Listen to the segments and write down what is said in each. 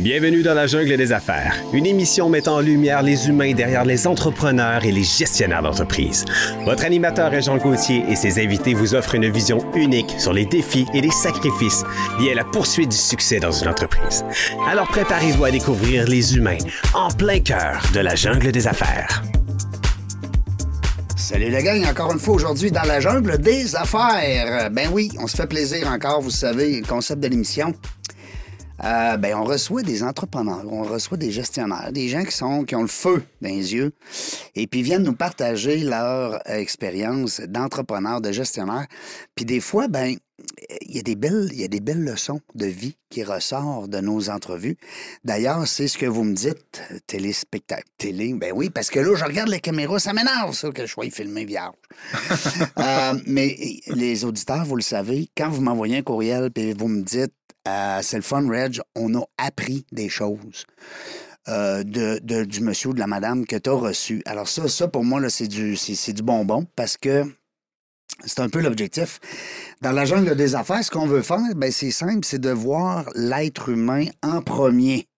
Bienvenue dans la jungle des affaires, une émission mettant en lumière les humains derrière les entrepreneurs et les gestionnaires d'entreprise. Votre animateur est Jean Gauthier et ses invités vous offrent une vision unique sur les défis et les sacrifices liés à la poursuite du succès dans une entreprise. Alors préparez-vous à découvrir les humains en plein cœur de la jungle des affaires. Salut les gang, encore une fois aujourd'hui dans la jungle des affaires. Ben oui, on se fait plaisir encore, vous savez, le concept de l'émission. Euh, ben, on reçoit des entrepreneurs, on reçoit des gestionnaires, des gens qui sont qui ont le feu dans les yeux et puis viennent nous partager leur expérience d'entrepreneur, de gestionnaire. Puis des fois, ben il y a des belles, il y a des belles leçons de vie qui ressortent de nos entrevues. D'ailleurs, c'est ce que vous me dites, téléspectacle, télé. Ben oui, parce que là, je regarde les caméras, ça m'énerve, ça, que je sois filmé vierge. Euh, mais les auditeurs, vous le savez, quand vous m'envoyez un courriel et vous me dites, euh, c'est le fun, Reg, on a appris des choses. Euh, du monsieur ou de la madame que tu as reçu. Alors ça, ça pour moi, c'est du, c'est, du bonbon parce que c'est un peu l'objectif. Dans la jungle des affaires, ce qu'on veut faire, ben, c'est simple, c'est de voir l'être humain en premier.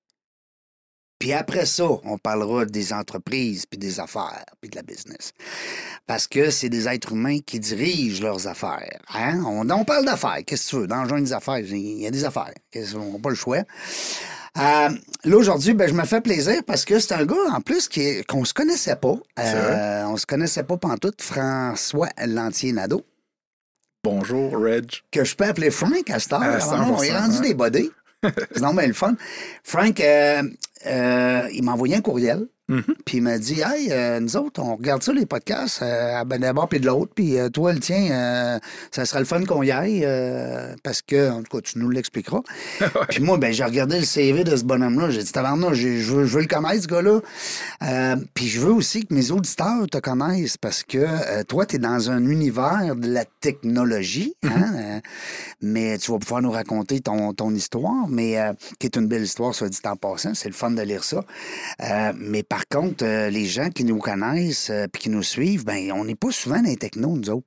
Puis après ça, on parlera des entreprises, puis des affaires, puis de la business. Parce que c'est des êtres humains qui dirigent leurs affaires. Hein? On, parle d'affaires. Qu'est-ce que tu veux? Dans le genre des affaires, il y a des affaires. On n'a pas le choix. Euh, là, aujourd'hui, ben, je me fais plaisir parce que c'est un gars, en plus, qui qu'on se connaissait pas. Euh, on se connaissait pas pantoute. François Lantier-Nadeau. Bonjour, Reg. Que je peux appeler Frank à cette heure. On est rendu des bodés. c'est normal le fun. Frank, euh, euh, il m'a envoyé un courriel. Mhm. Puis il m'a dit Hey, euh, nous autres, on regarde ça, les podcasts, à ben d'abord puis de l'autre. Puis toi, le tien, ça sera le fun qu'on y aille. parce que, en tout cas, tu nous l'expliqueras. Puis moi, ben, j'ai regardé le CV de ce bonhomme-là. J'ai dit Tabarnak, je veux, je veux le connaître, ce gars-là. puis je veux aussi que mes auditeurs te connaissent parce que toi, tu es dans un univers de la technologie. Hein? Mhm. mais tu vas pouvoir nous raconter ton, ton histoire, mais qui est une belle histoire, soit dit en passant. C'est le fun de lire ça. Euh, mais par contre, euh, les gens qui nous connaissent et euh, qui nous suivent, ben on n'est pas souvent dans les technos, nous autres.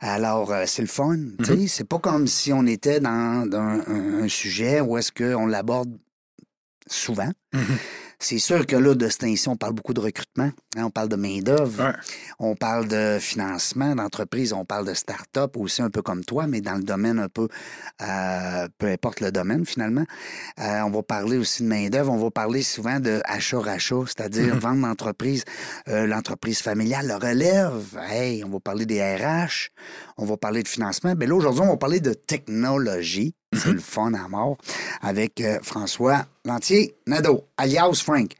Alors, c'est le fun. Mm-hmm. C'est pas comme si on était dans, un, sujet où est-ce qu'on l'aborde souvent. Mm-hmm. C'est sûr que là, de cette ici, on parle beaucoup de recrutement. Hein, on parle de main-d'œuvre. On parle de financement d'entreprise. On parle de start-up aussi, un peu comme toi, mais dans le domaine un peu, euh, peu importe le domaine finalement. Euh, on va parler aussi de main-d'œuvre. On va parler souvent de achat-rachat, c'est-à-dire mm-hmm. vendre l'entreprise, euh, l'entreprise familiale, le relève. Hey, on va parler des RH. On va parler de financement. Mais là, aujourd'hui, on va parler de technologie. C'est le fun à mort avec François Lantier Nadeau, alias Frank,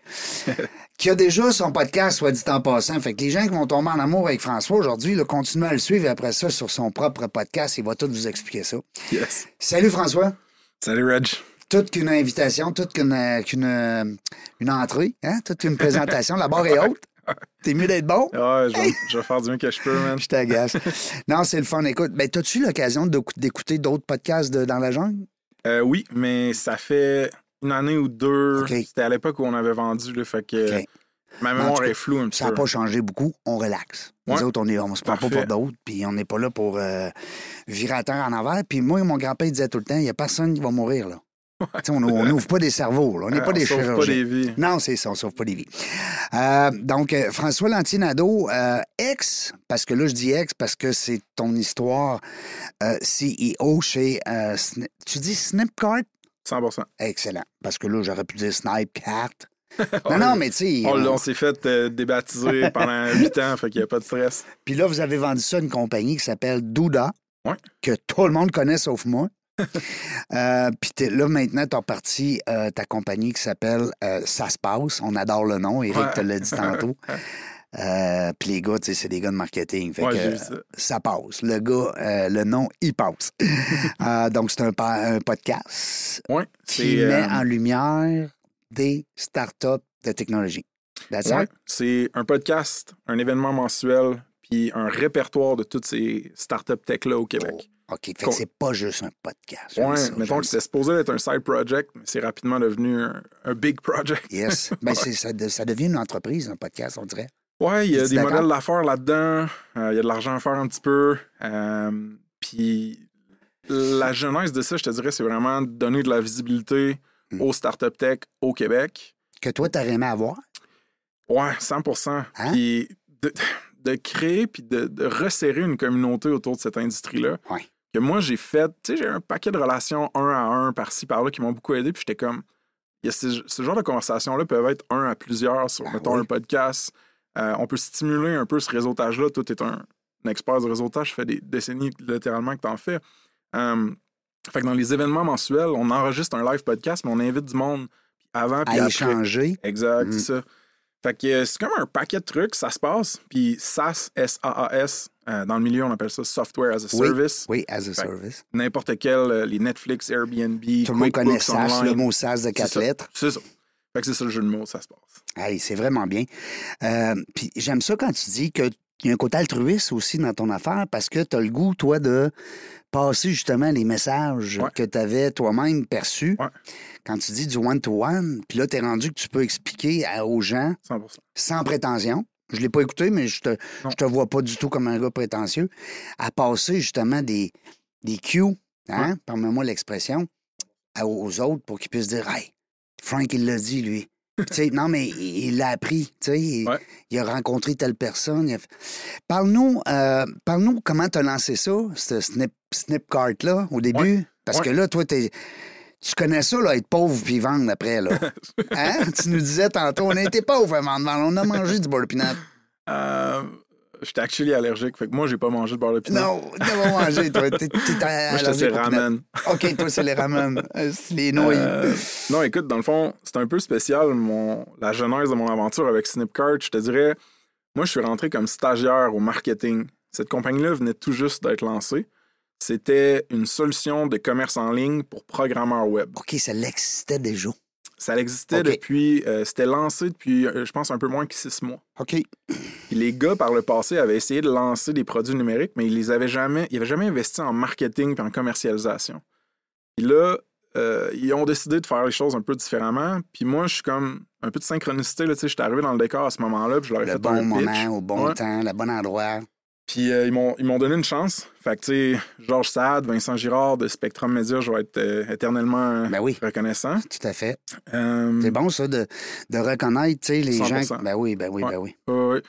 qui a déjà son podcast, soit dit en passant. Fait que les gens qui vont tomber en amour avec François aujourd'hui, continuent à le suivre après ça sur son propre podcast. Il va tout vous expliquer ça. Yes. Salut François. Salut Reg. Toute qu'une invitation, toute qu'une euh, euh, une entrée, hein? toute une présentation. La barre est haute. T'es mieux d'être bon? Ouais, je vais, faire du mieux que je peux, man. je t'agace. non, c'est le fun. Écoute, ben, as-tu eu l'occasion d'écouter d'autres podcasts de, dans la jungle? Euh, oui, mais ça fait une année ou deux. C'était à l'époque où on avait vendu, le fait que ma mémoire est floue un petit peu. Ça n'a pas changé beaucoup. On relaxe. Nous autres, on, est, on se prend pas pour d'autres, puis on n'est pas là pour euh, virer à terre en envers. Puis moi, mon grand-père disait tout le temps, il n'y a personne qui va mourir, là on n'ouvre pas des cerveaux, on n'est pas des chirurgiens. pas des vies. Non, c'est ça, on sauve pas des vies. Euh, donc, euh, François Lantinado, euh, ex, parce que là, je dis ex parce que c'est ton histoire, CEO chez. tu dis Snipcart? 100% Excellent. Parce que là, j'aurais pu dire Snipecart. non, non, mais tu sais. On, s'est fait débaptiser pendant 8 ans, fait qu'il n'y a pas de stress. Puis là, vous avez vendu ça à une compagnie qui s'appelle Douda, que tout le monde connaît sauf moi. euh, Puis là, maintenant, tu as parti euh, ta compagnie qui s'appelle euh, Ça se passe. On adore le nom. Eric te l'a dit tantôt. Euh, puis les gars, c'est des gars de marketing. Fait que, ça. passe. Le gars, le nom, il passe. donc, c'est un, un, podcast qui met en lumière des startups de technologie. C'est un podcast, un événement mensuel, puis un répertoire de toutes ces startups tech-là au Québec. OK, fait que c'est pas juste un podcast. Oui, mettons que c'était supposé être un side project, mais c'est rapidement devenu un, big project. yes. Ben, ça, ça, devient une entreprise, un podcast, on dirait. Oui, il y a des modèles d'affaires là-dedans. Euh, il y a de l'argent à faire un petit peu. Euh, puis la jeunesse de ça, je te dirais, c'est vraiment donner de la visibilité mm. aux startup tech au Québec. Que toi, tu aimé avoir? Ouais, 100% hein? Puis de, créer puis de, resserrer une communauté autour de cette industrie-là. Que moi, j'ai fait, tu sais, j'ai un paquet de relations un à un par-ci, par-là qui m'ont beaucoup aidé. Puis j'étais comme, y a ce, genre de conversations-là peuvent être un à plusieurs sur, ben mettons, un podcast. Euh, on peut stimuler un peu ce réseautage-là. Toi, tu es un, expert du réseautage, ça fait des décennies littéralement que tu en fais. Euh, fait que dans les événements mensuels, on enregistre un live podcast, mais on invite du monde avant puis à échanger. Exact, c'est mm. ça. Fait que euh, c'est comme un paquet de trucs, ça se passe. Puis SaaS, S-A-A-S, euh, dans le milieu, on appelle ça Software as a Service. Oui, as a Service. N'importe quel, les Netflix, Airbnb, Tout le monde connaît SaaS, le mot SaaS de quatre lettres. C'est ça. Fait que c'est ça le jeu de mots, ça se passe. Hey, c'est vraiment bien. puis j'aime ça quand tu dis que il y a un côté altruiste aussi dans ton affaire parce que tu as le goût, toi, de passer justement les messages que tu avais toi-même perçus. Quand tu dis du one-to-one, puis là, tu es rendu que tu peux expliquer aux gens 100%. sans prétention. Je ne l'ai pas écouté, mais je te, je te vois pas du tout comme un gars prétentieux. À passer justement des, des cues, hein, moi l'expression, aux autres pour qu'ils puissent dire Hey, Frank, il l'a dit, lui non, mais il l'a appris. Il, il, a rencontré telle personne. Parle-nous euh, parle comment tu as lancé ça, ce snip, Snipcart-là, au début? Parce que là, toi, tu connais ça, là, être pauvre puis vendre après. Là. hein? Tu nous disais tantôt, on a été pauvres avant de vendre. On a mangé du beurre euh, J'étais actually allergique, fait que moi, j'ai pas mangé de beurre de pinot. Non, t'as pas mangé, toi. T'es, moi, j'étais c'est ramen. OK, toi, c'est les ramen. Euh, les nouilles. Euh, non, écoute, dans le fond, c'est un peu spécial, mon, la genèse de mon aventure avec Snipcart. Je te dirais, moi, je suis rentré comme stagiaire au marketing. Cette compagnie-là venait tout juste d'être lancée. C'était une solution de commerce en ligne pour programmeurs web. OK, ça l'existait déjà. Ça existait depuis. Euh, c'était lancé depuis, euh, je pense, un peu moins que six mois. OK. les gars, par le passé, avaient essayé de lancer des produits numériques, mais ils les avaient jamais. Ils n'avaient jamais investi en marketing et en commercialisation. Puis là, euh, ils ont décidé de faire les choses un peu différemment. Puis moi, je suis comme un peu de synchronicité. Je suis arrivé dans le décor à ce moment-là, puis je leur ai le fait bon moment, au bon temps, le bon endroit. Puis euh, ils m'ont donné une chance. Fait que, tu sais, Georges Sade, Vincent Girard de Spectrum Media, je vais être euh, éternellement ben oui, reconnaissant. Tout à fait. Euh, c'est bon, ça, de, de reconnaître, tu sais, les gens. Ben oui, ben oui, ben oui. oui.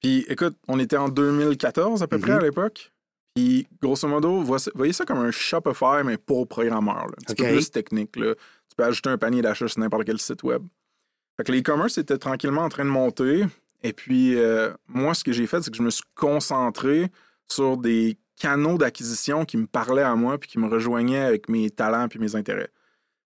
Puis, écoute, on était en 2014 à peu près mm-hmm. à l'époque. Puis, grosso modo, voyez ça comme un Shopify, mais pour programmeurs. Un petit peu plus technique. Là. Tu peux ajouter un panier d'achat sur n'importe quel site web. Fait que l'e-commerce était tranquillement en train de monter. Et puis, euh, moi, ce que j'ai fait, c'est que je me suis concentré sur des canaux d'acquisition qui me parlaient à moi puis qui me rejoignaient avec mes talents puis mes intérêts.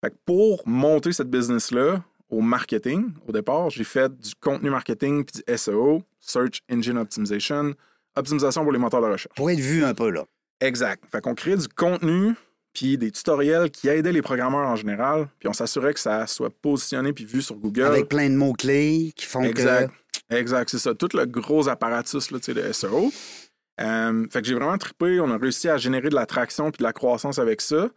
Fait que pour monter cette business-là au marketing, au départ, j'ai fait du contenu marketing puis du SEO, Search Engine Optimization, optimisation pour les moteurs de recherche. Pour être vu un peu, là. Exact. Fait qu'on crée du contenu puis des tutoriels qui aidaient les programmeurs en général, puis on s'assurait que ça soit positionné puis vu sur Google. Avec plein de mots-clés qui font exact. Exact, c'est ça. Tout le gros apparatus là, de SEO. Euh, fait que j'ai vraiment trippé. On a réussi à générer de l'attraction puis de la croissance avec ça.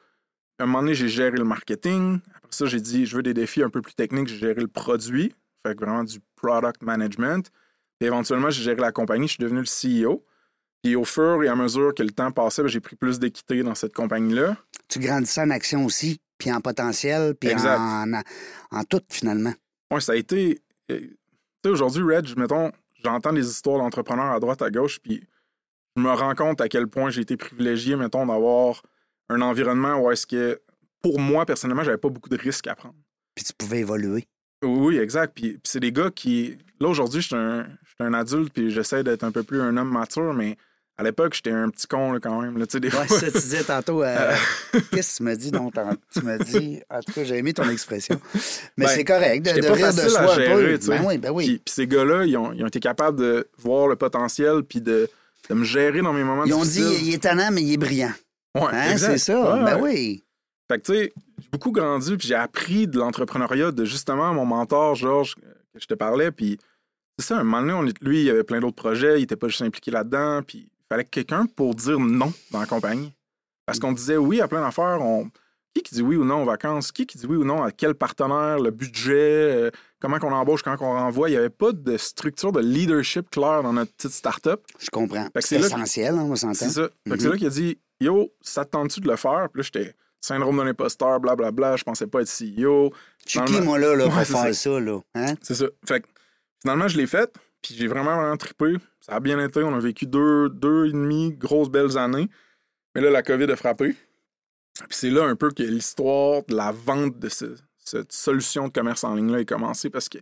À un moment donné, j'ai géré le marketing. Après ça, j'ai dit, je veux des défis un peu plus techniques. J'ai géré le produit. Fait que vraiment du product management. Et éventuellement, j'ai géré la compagnie. Je suis devenu le CEO. Puis au fur et à mesure que le temps passait, ben, j'ai pris plus d'équité dans cette compagnie-là. Tu grandissais en action aussi, puis en potentiel, puis en, en, tout finalement. Oui, ça a été. Tu sais, aujourd'hui, Reg, mettons, j'entends des histoires d'entrepreneurs à droite, à gauche, puis je me rends compte à quel point j'ai été privilégié, mettons, d'avoir un environnement où est-ce que, pour moi, personnellement, j'avais pas beaucoup de risques à prendre. Puis tu pouvais évoluer. Oui, exact. Puis, c'est des gars qui. Là, aujourd'hui, je suis un, un, adulte, puis j'essaie d'être un peu plus un homme mature, mais à l'époque, j'étais un petit con là, quand même. Là, des ouais, ça, tu disais tantôt. Euh, qu'est-ce que tu m'as dit? Donc, tu m'as dit. En tout cas, j'ai aimé ton expression. Mais ben, c'est correct de, de pas rire de soi à gérer, un peu. Ben oui, ben oui. Puis, ces gars-là, ils ont, ils ont, été capables de voir le potentiel puis de, de, me gérer dans mes moments Ils ont dit il est tannant, mais il est brillant. Ouais, hein, C'est ça. ben oui. Fait que, tu sais, j'ai beaucoup grandi puis j'ai appris de l'entrepreneuriat de justement mon mentor, Georges, que je te parlais. Puis, c'est ça, un moment donné, on, lui, il avait plein d'autres projets, il était pas juste impliqué là-dedans. Puis, fallait quelqu'un pour dire non dans la compagnie. Parce qu'on disait oui à plein d'affaires. On... Qui qui dit oui ou non aux vacances? Qui qui dit oui ou non à quel partenaire, le budget, euh, comment qu'on embauche, quand on renvoie? Il n'y avait pas de structure de leadership claire dans notre petite start-up. Je comprends. C'est essentiel, on va s'entendre. C'est ça. C'est là qu'il a dit Yo, ça te tente-tu de le faire? Puis là, j'étais syndrome de l'imposteur, blablabla, je pensais pas être CEO. Je suis qui, moi, là, là pour faire ça, là? Hein? C'est ça. Fait que finalement, je l'ai fait, puis j'ai vraiment, vraiment trippé. Ça a bien été. On a vécu deux, deux et demi grosses belles années. Mais là, la COVID a frappé. Puis c'est là un peu que l'histoire de la vente de cette solution de commerce en ligne-là est commencée parce que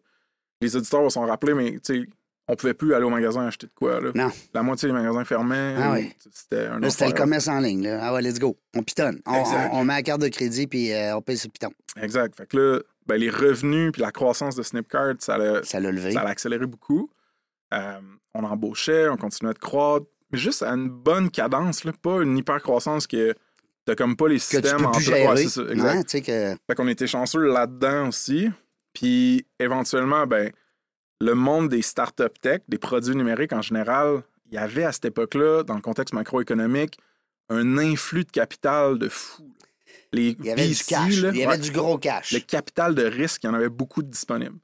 les auditeurs vont s'en rappeler, mais tu sais, on pouvait plus aller au magasin acheter de quoi. Là. Non. La moitié des magasins fermaient. Ah oui. C'était un C'était le commerce en ligne. Là. Ah ouais, let's go. On pitonne. On, met la carte de crédit puis euh, on paye ce piton. Exact. Fait que là, ben, les revenus puis la croissance de Snipcart, ça l'a, ça l'a levé. Ça l'a accéléré beaucoup. Euh, on embauchait, on continuait de croître, mais juste à une bonne cadence, là, pas une hyper croissance que t'as comme pas les systèmes en plus ouais, ça, exact. que... Fait qu'on était chanceux là-dedans aussi. Puis éventuellement, ben le monde des startups tech, des produits numériques en général, il y avait à cette époque-là, dans le contexte macroéconomique, un influx de capital de fou. Les il y avait du cash. il y avait du gros cash. Le capital de risque, il y en avait beaucoup de disponibles.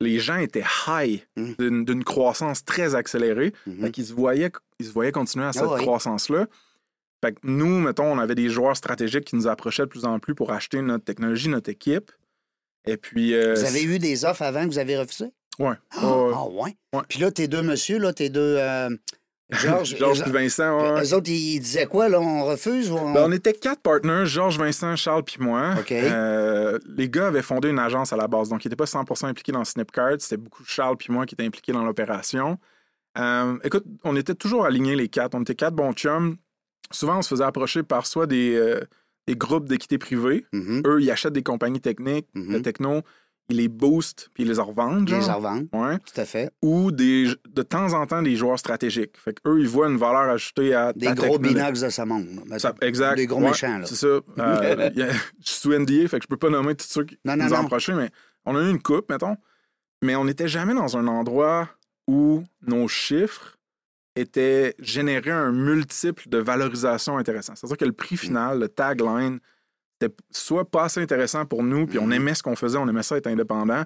Les gens étaient high mmh. d'une croissance très accélérée. Mmh. Ils se, voyaient, ils se voyaient continuer à ah cette croissance-là. Fait que nous, mettons, on avait des joueurs stratégiques qui nous approchaient de plus en plus pour acheter notre technologie, notre équipe. Et puis. Euh, vous avez eu des offres avant que vous avez refusé? Ouais. Ah, ouais. Puis là, tes deux monsieur, là, tes deux. Euh, Georges Vincent, ouais. Eux autres, ils disaient quoi, là? On refuse ou on... Ben, on était quatre partenaires, Georges, Vincent, Charles puis moi. OK. Euh, les gars avaient fondé une agence à la base, donc ils n'étaient pas 100 impliqués dans Snipcart. C'était beaucoup Charles puis moi qui étaient impliqués dans l'opération. Euh, écoute, on était toujours alignés les quatre. On était quatre bons chums. Souvent, on se faisait approcher par soit des, des groupes d'équité privée. Mm-hmm. Eux, ils achètent des compagnies techniques, de mm-hmm. techno ils les boostent puis ils les revendent. Ils les revendent. Ouais. Tout à fait. Ou des, de temps en temps des joueurs stratégiques. Fait qu'eux, ils voient une valeur ajoutée à. Des gros binax de ce monde. exact. Des gros méchants. Là. C'est ça. Euh, je suis sous NDA, fait que je peux pas nommer tous ceux qui non, nous ont approchés, mais on a eu une coupe, mettons. Mais on n'était jamais dans un endroit où nos chiffres étaient générés un multiple de valorisation intéressant. C'est-à-dire que le prix final, le tagline, c'était soit pas assez intéressant pour nous, puis on mm-hmm. aimait ce qu'on faisait, on aimait ça être indépendant.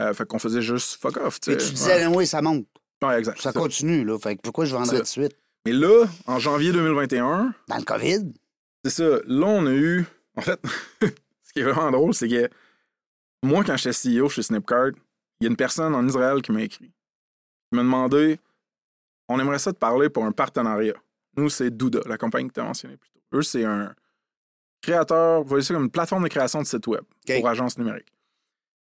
Euh, fait qu'on faisait juste fuck off. Mais tu disais, oui, ça monte. Ouais, exact. Ça continue, là. Fait que pourquoi je vendrais tout de suite? Mais là, en janvier 2021. Dans le COVID? C'est ça. Là, on a eu. En fait, ce qui est vraiment drôle, c'est que moi, quand j'étais CEO chez Snipcart, il y a une personne en Israël qui m'a écrit. Il m'a demandé on aimerait ça te parler pour un partenariat. Nous, c'est Douda, la compagnie que tu as mentionnée plus tôt. Eux, c'est un créateur, voyez ça comme une plateforme de création de site web pour agence numérique.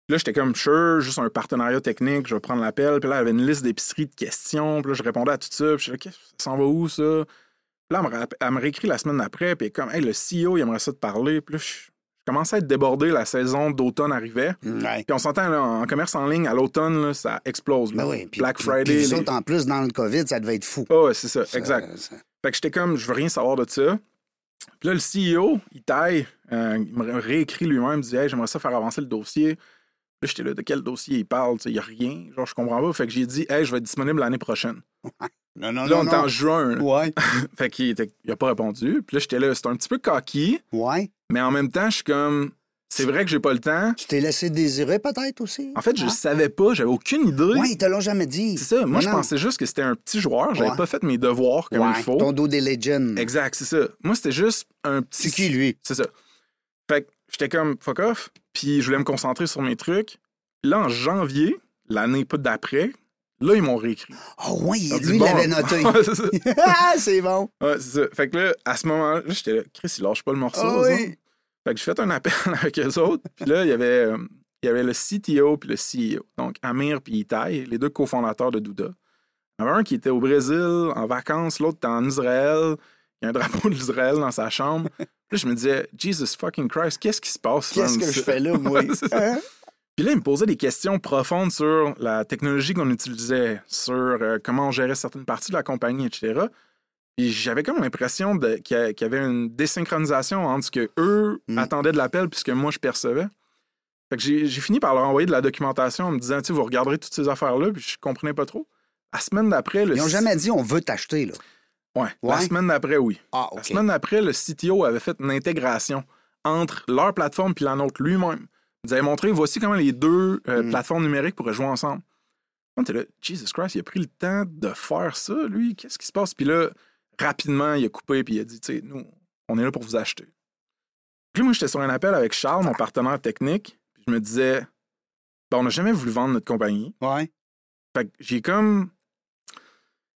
Là, j'étais comme sure, juste un partenariat technique, je vais prendre l'appel. Puis là, il y avait une liste d'épiceries de questions. Puis là, je répondais à tout ça. Puis je disais, OK, ça s'en va où, ça? Puis là, elle me, réécrit la semaine d'après. Puis comme, hey, le CEO, il aimerait ça te parler. Puis là, je, commençais à être débordé. La saison d'automne arrivait. Puis on s'entend, en commerce en ligne, à l'automne, ça explose. Ben oui, Black Friday. Puis, en plus, dans le COVID, ça devait être fou. Oh, c'est ça, exact. Fait que j'étais comme, je veux rien savoir de ça. Puis là, le CEO, il taille, euh, il me réécrit lui-même, il dit Hey, j'aimerais ça faire avancer le dossier. Là, j'étais là, de quel dossier il parle Il n'y a rien. Genre, je comprends pas. Fait que j'ai dit Hey, je vais être disponible l'année prochaine. Non, non, là, on est en juin. Ouais. fait qu'il n'a pas répondu. Puis là, j'étais là, c'était un petit peu coquille. Ouais. Mais en même temps, je suis comme c'est vrai que j'ai pas le temps. Tu t'es laissé désirer peut-être aussi? En fait, je hein? savais pas, j'avais aucune idée. Oui, ils te l'ont jamais dit. C'est ça. Moi, je pensais juste que c'était un petit joueur. J'avais pas fait mes devoirs comme il faut. Ton dos des legends. Exact, c'est ça. Moi, c'était juste un petit. C'est qui, lui? C'est ça. Fait que j'étais comme fuck off, puis je voulais me concentrer sur mes trucs. Là, en janvier, l'année pas d'après, là, ils m'ont réécrit. Oh oui, lui, il l'avait noté. ah, c'est bon. Ouais, c'est ça. Fait que là, à ce moment-là, j'étais là, Chris, il lâche pas le morceau. Oh, oui. Fait que j'ai fait un appel avec eux autres. Puis là, il y avait, euh, il y avait le CTO puis le CEO. Donc, Amir puis Itai, les deux cofondateurs de Douda. Il y en avait un qui était au Brésil en vacances, l'autre était en Israël. Il y a un drapeau d'Israël dans sa chambre. Puis là, je me disais, Jesus fucking Christ, qu'est-ce qui se passe? Qu'est-ce que je fais là, moi? Hein? Puis là, il me posait des questions profondes sur la technologie qu'on utilisait, sur euh, comment on gérait certaines parties de la compagnie, etc. Puis j'avais comme l'impression qu'il y avait une désynchronisation entre ce que eux mm. attendaient de l'appel et ce que moi je percevais. Fait que j'ai fini par leur envoyer de la documentation en me disant, tu vous regarderez toutes ces affaires-là, puis je comprenais pas trop. La semaine d'après, le Ils n'ont jamais dit on veut t'acheter, là. Ouais, La semaine d'après, oui. Ah, La semaine d'après, le CTO avait fait une intégration entre leur plateforme et la nôtre lui-même. Ils avaient montré, voici comment les deux euh, mm. plateformes numériques pourraient jouer ensemble. On était là, Jesus Christ, il a pris le temps de faire ça, lui? Qu'est-ce qui se passe? Puis là, rapidement, il a coupé puis il a dit, tu sais, nous, on est là pour vous acheter. Puis moi, j'étais sur un appel avec Charles, mon partenaire technique, puis je me disais, ben, on n'a jamais voulu vendre notre compagnie. Ouais. Fait que j'ai comme.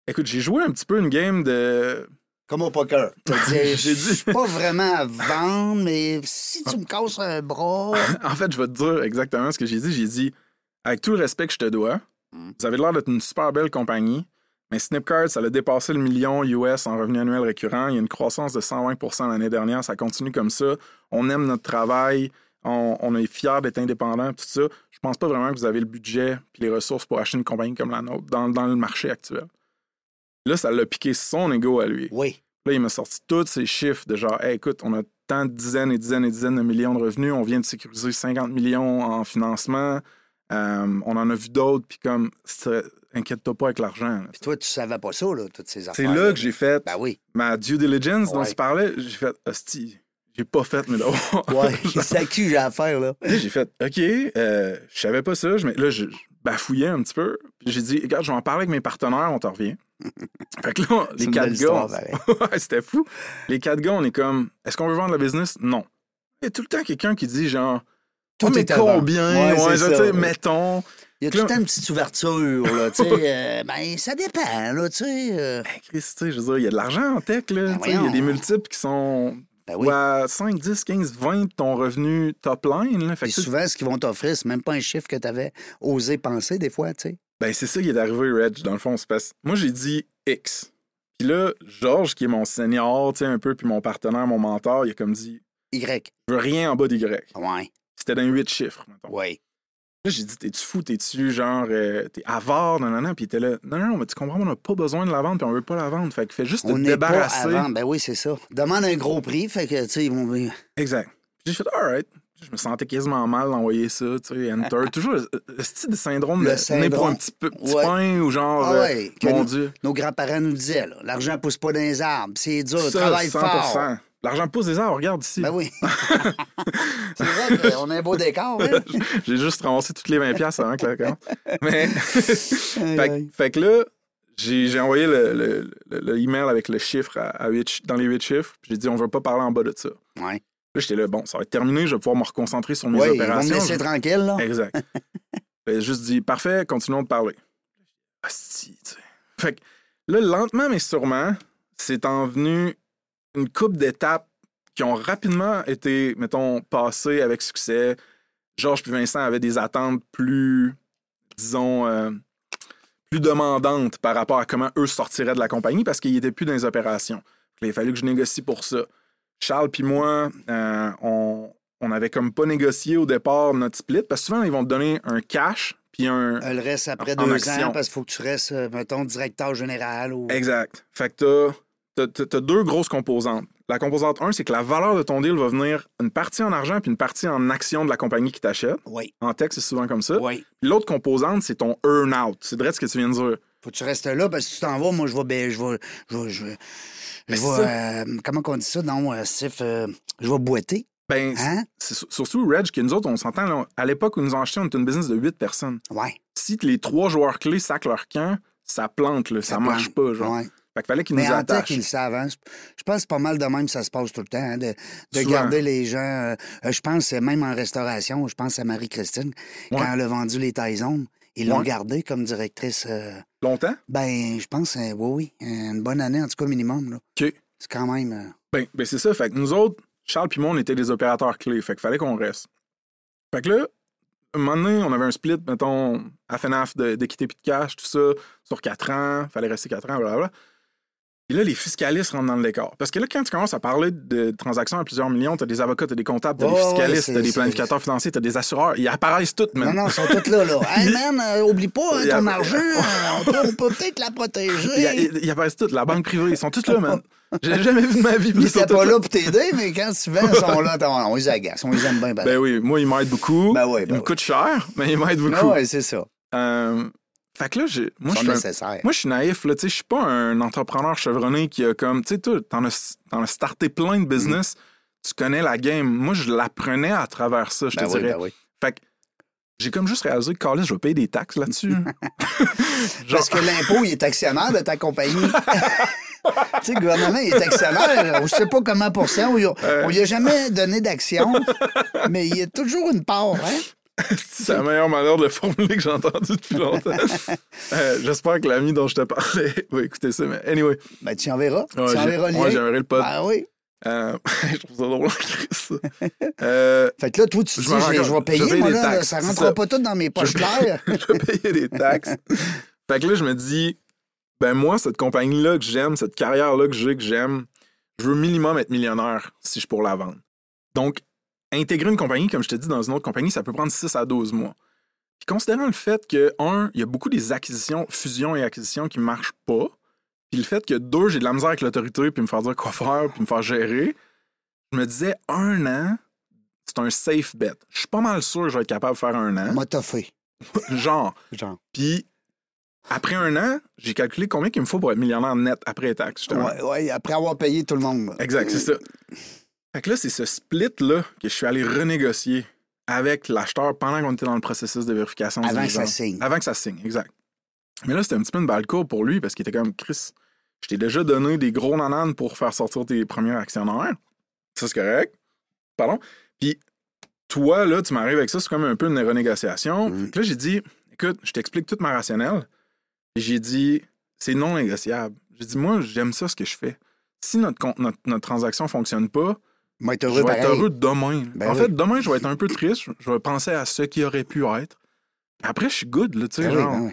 Écoute, j'ai joué un petit peu une game de. Comme au poker. Je suis pas vraiment à vendre, mais si tu me casses un bras. en fait, je vais te dire exactement ce que j'ai dit. J'ai dit, avec tout le respect que je te dois, hmm. vous avez l'air d'être une super belle compagnie, mais Snipcard, ça a dépassé le million US en revenus annuels récurrents. Il y a une croissance de 120% l'année dernière. Ça continue comme ça. On aime notre travail. On, est fiers d'être indépendants, tout ça. Je pense pas vraiment que vous avez le budget et les ressources pour acheter une compagnie comme la nôtre dans, dans le marché actuel. Là, ça l'a piqué son ego à lui. Oui. Là, il m'a sorti tous ces chiffres de genre, écoute, on a tant de dizaines et dizaines et dizaines de millions de revenus, on vient de sécuriser 50 millions en financement, euh, on en a vu d'autres, puis comme, inquiète-toi pas avec l'argent. Puis toi, tu savais pas ça, là, toutes ces affaires. C'est là, que j'ai fait ben oui. ma due diligence dont tu parlais. J'ai fait, hostie, j'ai pas fait mes devoirs. ouais, c'est à qui j'ai affaire, là? J'ai fait, OK, euh, je savais pas ça. Je, là, je, bafouillais un petit peu. Puis j'ai dit, regarde, je vais en parler avec mes partenaires, on te revient. fait que là, les quatre gars. c'était fou. Les quatre gars, on est comme, est-ce qu'on veut vendre le business? Non. Il y a tout le temps quelqu'un qui dit, genre, tout est combien? Ouais, mettons. Il y a tout le temps une petite ouverture, là, tu sais. Euh, ben, ça dépend, là, tu sais. Euh. Ben, Chris, tu sais, je veux dire, il y a de l'argent en tech, là. Ben, il y a des multiples qui sont ben oui. 5, 10, 15, 20 de ton revenu top line. Là. Fait souvent, ce qu'ils vont t'offrir, c'est même pas un chiffre que tu avais osé penser des fois, tu sais. Ben, c'est ça qui est arrivé, Reg, dans le fond. Passe... Moi, j'ai dit X. Puis là, Georges, qui est mon senior, tu sais, un peu, puis mon partenaire, mon mentor, il a comme dit Y. Je veux rien en bas d'Y. Ouais. C'était dans 8 chiffres, mettons. Ouais. Là, j'ai dit, t'es-tu fou, t'es-tu genre, euh, t'es avare, non, non, non. Puis il était là, non, non, mais tu comprends, on n'a pas besoin de la vendre, puis on veut pas la vendre. Fait que fais juste te débarrasser. Pas Ben oui, c'est ça. Demande un gros prix, fait que, tu sais, ils vont. Exact. J'ai fait, alright. Je me sentais quasiment mal d'envoyer ça, tu sais, enter. Toujours le, style de syndrome le de pour un petit, peu, petit pain ou genre, ah ouais, euh, mon Dieu. Nos grands-parents nous disaient, l'argent pousse pas dans les arbres, c'est dur, ça, travaille 100%. fort. L'argent pousse des arbres, regarde ici. Ben oui. c'est vrai qu'on a un beau décor. Hein? J'ai juste ramassé toutes les 20 pièces avant que la Mais, fait, que là, j'ai envoyé le, le, email avec le chiffre à, dans les 8 chiffres. J'ai dit, on ne veut pas parler en bas de ça. Ouais. Là, j'étais là, bon, ça va être terminé, je vais pouvoir me reconcentrer sur mes opérations. Ils vont me laisser tranquille, là. Exact. J'ai juste dit, parfait, continuons de parler. Asti, tu sais. Fait que là, lentement mais sûrement, c'est en venu une coupe d'étapes qui ont rapidement été, mettons, passées avec succès. Georges puis Vincent avaient des attentes plus, disons, euh, plus demandantes par rapport à comment eux sortiraient de la compagnie parce qu'ils n'étaient plus dans les opérations. Il a fallu que je négocie pour ça. Charles puis moi, euh, on, on avait comme pas négocié au départ notre split parce que souvent, ils vont te donner un cash puis un. Elle reste après deux ans parce qu'il faut que tu restes, euh, mettons, directeur général. Ou... Exact. Fait que tu as, deux grosses composantes. La composante 1, c'est que la valeur de ton deal va venir une partie en argent puis une partie en action de la compagnie qui t'achète. Oui. En texte, c'est souvent comme ça. Oui. L'autre composante, c'est ton earn-out. C'est vrai ce que tu viens de dire. Faut que tu restes là parce que si tu t'en vas, moi, je vais. Ben, je vais. Je vais, je vais, euh, comment on dit ça? Non, euh, euh, je vais boiter. Ben, hein? surtout Reg, que nous autres, on s'entend, à l'époque où nous avons acheté, on était une business de 8 personnes. Ouais. Si les trois joueurs clés sacent leur camp, ça plante, là, ça, ça marche pas. Genre. Ouais. Fait fallait qu'ils nous tech, ils le savent. Hein. Je pense que pas mal de même ça se passe tout le temps, hein, de, garder les gens. Euh, euh, je pense, même en restauration, je pense à Marie-Christine, quand elle a vendu les Taizones, ils l'ont gardée comme directrice. Euh, Longtemps? Ben, je pense, oui, oui. Une bonne année, en tout cas, minimum. Là. OK. C'est quand même. Ben, ben c'est ça. Fait que nous autres, Charles et moi, on était des opérateurs clés. Fait qu'il fallait qu'on reste. Fait que là, un moment donné, on avait un split, mettons, à FNAF d'équité puis de cash, tout ça, sur quatre ans. Fallait rester quatre ans, blablabla. Et là, les fiscalistes rentrent dans le décor. Parce que là, quand tu commences à parler de transactions à plusieurs millions, tu as des avocats, tu as des comptables, tu as des fiscalistes, tu as des planificateurs financiers, tu as des assureurs. Ils apparaissent tous, man. Non, non, ils sont tous là. là. hey, man, euh, oublie pas hein, ton argent. on peut, peut-être la protéger. Ils, apparaissent tous. La banque privée, ils sont tous là, man. J'ai jamais vu de ma vie. Ils étaient pas là pour t'aider, mais quand tu vends, ils sont là. On les agace. On les aime bien. Ben, oui, moi, ils m'aident beaucoup. Ben oui, ben ils me coûtent cher, mais ils m'aident beaucoup. Ben oui, c'est ça. Euh, fait que là, moi, je suis moi, je suis naïf. Je suis pas un entrepreneur chevronné qui a comme. Tu sais, tu en as, starté plein de business. Tu connais la game. Moi, je l'apprenais à travers ça, je te ben dirais. Ben fait que j'ai comme juste réalisé que Carlis, je vais payer des taxes là-dessus. Parce que l'impôt, il est actionnaire de ta compagnie. sais, le gouvernement est actionnaire. Je sais pas comment pour ça. On lui a jamais donné d'action, mais il y a toujours une part, hein? C'est la meilleure manière de le formuler que j'ai entendu depuis longtemps. Euh, j'espère que l'ami dont je te parlais va écouter ça, mais anyway. Ben, tu enverras. Ouais, tu enverras le lien. j'enverrai le pote. Ah oui. Euh, je trouve ça drôle, Chris. Euh, fait que là, toi, tu je dis, je, je, vais payer, moi, là, ça rentrera pas tout dans mes poches claires. je vais payer des taxes. fait que là, je me dis, ben moi, cette compagnie-là que j'aime, cette carrière-là que j'ai, que j'aime, je veux minimum être millionnaire si je pour la vendre. Donc, intégrer une compagnie, comme je te dis, dans une autre compagnie, ça peut prendre 6 à 12 mois. Puis considérant le fait que, un, il y a beaucoup des acquisitions, fusions et acquisitions qui ne marchent pas, puis le fait que, deux, j'ai de la misère avec l'autorité, puis me faire dire quoi faire, puis me faire gérer, je me disais, un an, c'est un safe bet. Je suis pas mal sûr que je vais être capable de faire un an. Fait. Genre. Genre. Puis après un an, j'ai calculé combien il me faut pour être millionnaire net après taxes, justement. Ouais, ouais, après avoir payé tout le monde. Exact, c'est ça. Fait que là, c'est ce split-là que je suis allé renégocier avec l'acheteur pendant qu'on était dans le processus de vérification. Avant que ça signe. Avant que ça signe, exact. Mais là, c'était un petit peu une balle courbe pour lui parce qu'il était comme Chris, je t'ai déjà donné des gros nananes pour faire sortir tes premiers actionnaires. Ça, c'est correct. Pardon? Puis toi, là, tu m'arrives avec ça, c'est comme un peu une renégociation. Mm. Là, j'ai dit, écoute, je t'explique toute ma rationnelle j'ai dit, c'est non négociable. J'ai dit, moi, j'aime ça ce que je fais. Si notre, notre, notre transaction fonctionne pas, je vais être heureux demain. Ben en fait, demain, je vais être un peu triste. Je vais penser à ce qui aurait pu être. Après, je suis good, là, tu sais, ben genre.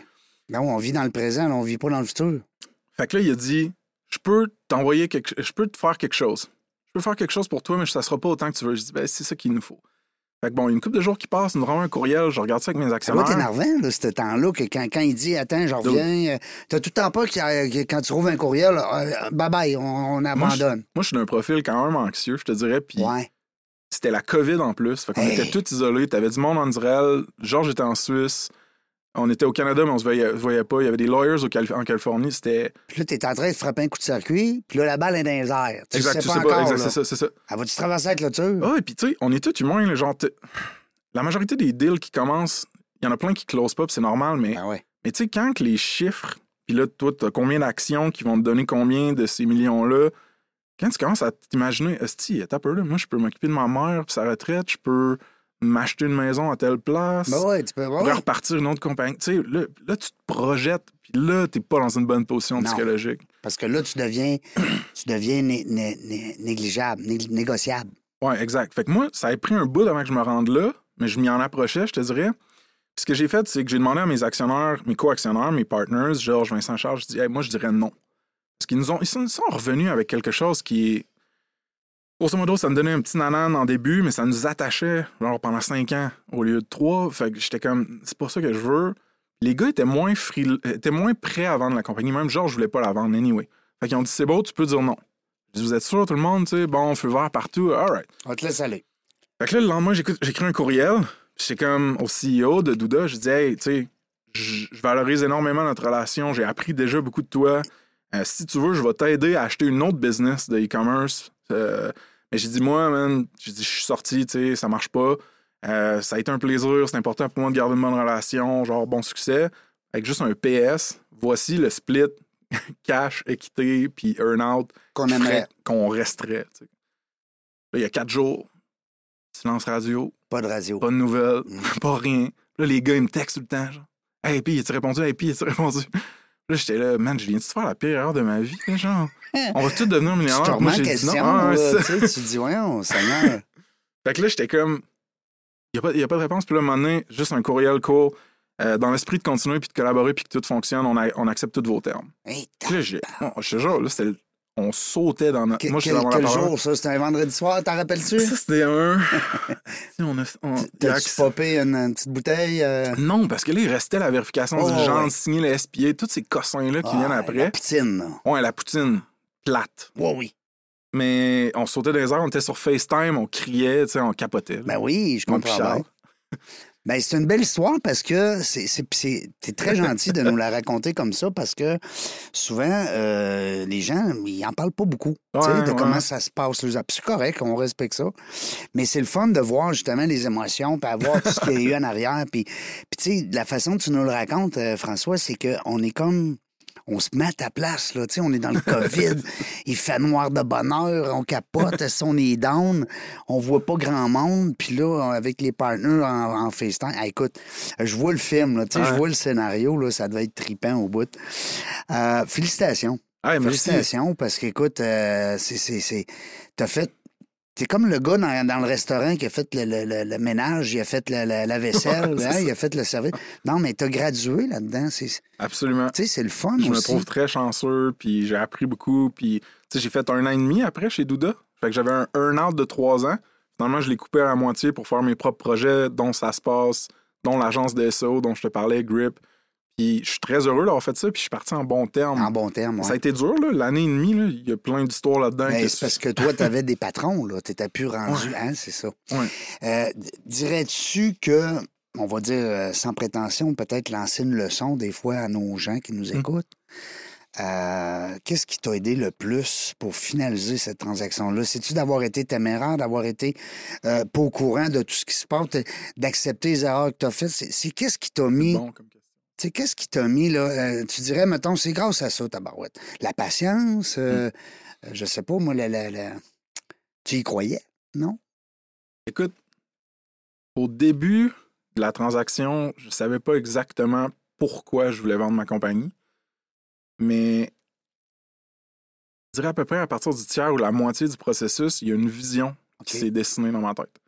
Ben, on vit dans le présent, on vit pas dans le futur. Fait que là, il a dit, je peux t'envoyer quelque je peux te faire quelque chose. Je peux faire quelque chose pour toi, mais ça sera pas autant que tu veux. Je dis, ben, c'est ça qu'il nous faut. Fait que bon, une couple de jours qui passent, nous renvoie un courriel, je regarde ça avec mes actionnaires. C'est énervant, là, ce temps-là, que quand, quand, il dit Attends, je reviens, euh, t'as tout le temps pas que quand tu trouves un courriel, euh, bye bye, on, abandonne. Moi, je suis d'un profil quand même anxieux, je te dirais. Puis ouais. c'était la COVID en plus. Fait qu'on était tous isolés. T'avais du monde en Israël, Georges était en Suisse. On était au Canada, mais on se voyait, voyait pas. Il y avait des lawyers au en Californie. C'était. Puis là, t'es en train de frapper un coup de circuit, puis là, la balle est dans les airs. Tu exact, sais pas, encore, c'est ça, c'est ça. Elle va-tu traverser avec le clôture? Ah, et puis tu sais, on est tous humains, genre la majorité des deals qui commencent, il y en a plein qui closent pas, c'est normal, mais, ah mais tu sais, quand les chiffres, puis là, toi, tu as combien d'actions qui vont te donner combien de ces millions-là, quand tu commences à t'imaginer, est t'as peur là, moi, je peux m'occuper de ma mère, puis sa retraite, je peux m'acheter une maison à telle place, ben ouais, tu peux, repartir une autre compagnie. Tu sais, là, tu te projettes, puis là, t'es pas dans une bonne position psychologique. Parce que là, tu deviens, tu deviens négligeable, négociable. Ouais, exact. Fait que moi, ça a pris un bout avant que je me rende là, mais je m'y en approchais, je te dirais. Puis ce que j'ai fait, c'est que j'ai demandé à mes actionnaires, mes co-actionnaires, mes partners, Georges, Vincent Charles, je dis, moi, je dirais non. Parce qu'ils nous ont, ils sont, revenus avec quelque chose qui est. Grosso modo, ça me donnait un petit nanan en début, mais ça nous attachait genre, pendant cinq ans au lieu de trois. Fait que j'étais comme, c'est pas ça que je veux. Les gars étaient moins, étaient moins prêts à vendre la compagnie. Même Georges je voulais pas la vendre anyway. Fait qu'ils ont dit, c'est beau, tu peux dire non. Je dis, vous êtes sûr, tout le monde, tu sais, bon, feu vert partout, alright. On te laisse aller. Fait que là, le lendemain, j'écris un courriel. C'est comme au CEO de Douda, je dis, hey, tu sais, je valorise énormément notre relation. J'ai appris déjà beaucoup de toi. Euh, si tu veux, je vais t'aider à acheter une autre business de e-commerce. Euh, mais j'ai dit, moi, man, j'ai dit, je suis sorti, tu sais, ça marche pas. Euh, ça a été un plaisir. C'est important pour moi de garder une bonne relation, genre bon succès. Avec juste un PS, voici le split cash, équité, puis earn-out qu'on aimerait. Qu'on resterait. Là, il y a quatre jours, Silence radio. Pas de radio. Pas de nouvelles. Mm. Pas rien. Là, les gars, ils me textent tout le temps. Genre, hey, puis, as-tu répondu? Hey, puis, as-tu répondu? Là, j'étais là, man, je viens de faire la pire erreur de ma vie? Genre, on va tous devenir millionnaires. Moi, j'ai dit non. Ah, tu, tu dis, ouais, on Seigneur. fait que là, j'étais comme, il n'y a, pas de réponse. Puis là, à un moment donné, juste un courriel court. Euh, dans l'esprit de continuer puis de collaborer puis que tout fonctionne, on, on accepte tous vos termes. Hey, là, j'ai, je te jure, là, c'était on sautait dans notre. Moi, je dans Quel jour, ça? C'était un vendredi soir, t'en rappelles-tu? Ça, c'était un. on a. T'as-tu popé une, petite bouteille? Euh? Non, parce que là, il restait la vérification oh, diligente, signer le SPA, tous ces cossins-là qui viennent après. La poutine. Ouais, la poutine. Plate. Ouais, oui. Mais on sautait les airs, on était sur FaceTime, on criait, tu sais, on capotait. Ben oui, je comprends. Ben, c'est une belle histoire parce que c'est très gentil de nous la raconter comme ça parce que souvent, euh, les gens, ils n'en parlent pas beaucoup de comment ça se passe. C'est correct, on respecte ça. Mais c'est le fun de voir justement les émotions puis voir tout ce qu'il y a eu en arrière. Puis, puis tu sais, la façon que tu nous le racontes, euh, François, c'est qu'on est comme on se met à ta place, là. Tu sais, on est dans le COVID, il fait noir de bonheur, on capote, on est down, on voit pas grand monde, puis là, avec les partenaires en, FaceTime, écoute, je vois le film, là, tu sais, je vois le scénario, là, ça devait être tripant au bout. Euh, félicitations. félicitations, parce qu'écoute, euh, c'est, t'as fait T'es comme le gars dans, le restaurant qui a fait le, ménage, il a fait la, vaisselle, hein, il a fait le service. Non, mais t'as gradué là-dedans. Absolument. Tu sais, c'est le fun Je me trouve très chanceux, puis j'ai appris beaucoup. Puis, j'ai fait un an et demi après chez Douda. Fait que j'avais un earn-out de trois ans. Finalement, je l'ai coupé à la moitié pour faire mes propres projets, dont ça se passe, dont l'agence de SEO dont je te parlais, Grip. Puis je suis très heureux d'avoir fait ça, puis je suis parti en bon terme. En bon terme, Ça a été dur, l'année et demie, il y a plein d'histoires là-dedans. c'est parce que toi, tu avais des patrons, là. Tu n'étais plus rendu, hein, c'est ça. Euh, dirais-tu que, on va dire euh, sans prétention, peut-être lancer une leçon des fois à nos gens qui nous hum. écoutent? Euh, qu'est-ce qui t'a aidé le plus pour finaliser cette transaction-là? C'est-tu d'avoir été téméraire, d'avoir été pas au courant de tout ce qui se passe, d'accepter les erreurs que tu as faites? C'est, qu'est-ce qui t'a mis sais, qu'est-ce qui t'a mis, là? Euh, tu dirais, mettons, c'est grâce à ça, ta barouette. La patience, euh, mm. je sais pas, moi, la, la, tu y croyais, non? Écoute, au début de la transaction, je savais pas exactement pourquoi je voulais vendre ma compagnie, mais je dirais à peu près à partir du tiers ou la moitié du processus, il y a une vision qui s'est dessinée dans ma tête.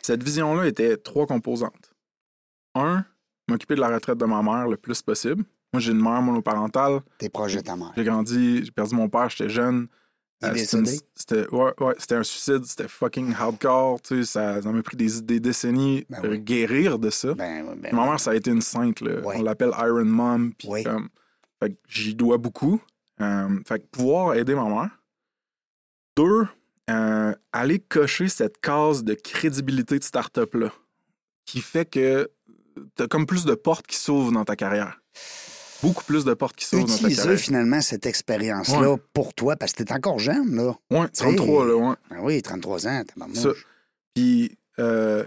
Cette vision-là était trois composantes. Un, m'occuper de la retraite de ma mère le plus possible. Moi, j'ai une mère monoparentale. T'es proche de ta mère. J'ai grandi, j'ai perdu mon père, j'étais jeune. Euh, c'était ouais, ouais, un suicide, c'était fucking hardcore. Tu sais, ça m'a pris des, des décennies ben de guérir de ça. Ben, ben, ma mère, ça a été une sainte. Là. On l'appelle Iron Mom. j'y dois beaucoup. Euh, fait que pouvoir aider ma mère. Deux, euh, aller cocher cette case de crédibilité de start-up-là qui fait que t'as comme plus de portes qui s'ouvrent dans ta carrière. Beaucoup plus de portes qui s'ouvrent dans ta carrière. finalement cette expérience-là pour toi, parce que t'es encore jeune, là. Oui, 33, là, ouais. Ben oui, 33 ans, Ça. Puis euh,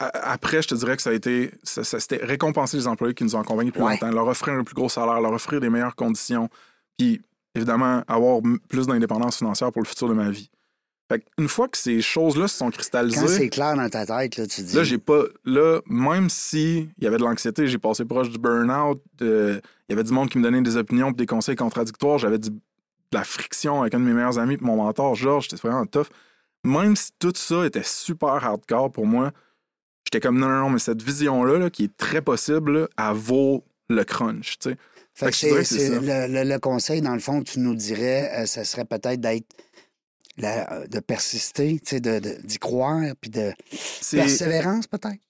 après, je te dirais que ça a été. Ça, c'était récompenser les employés qui nous ont accompagnés plus longtemps, leur offrir un plus gros salaire, leur offrir des meilleures conditions. Puis évidemment, avoir plus d'indépendance financière pour le futur de ma vie. Fait une fois que ces choses-là se sont cristallisées. Quand c'est clair dans ta tête, là, tu dis. Là, j'ai pas. Là, même si il y avait de l'anxiété, j'ai passé proche du burn-out. Il y avait du monde qui me donnait des opinions et des conseils contradictoires. J'avais de la friction avec un de mes meilleurs amis et mon mentor, Georges. C'était vraiment tough. Même si tout ça était super hardcore pour moi, j'étais comme non, non, non, mais cette vision-là, qui est très possible, elle vaut le crunch. Tu sais. Fait, que c'est, le, le, conseil, dans le fond, tu nous dirais, euh, ça serait peut-être d'être euh, de persister, d'y de, croire, puis de persévérance peut-être?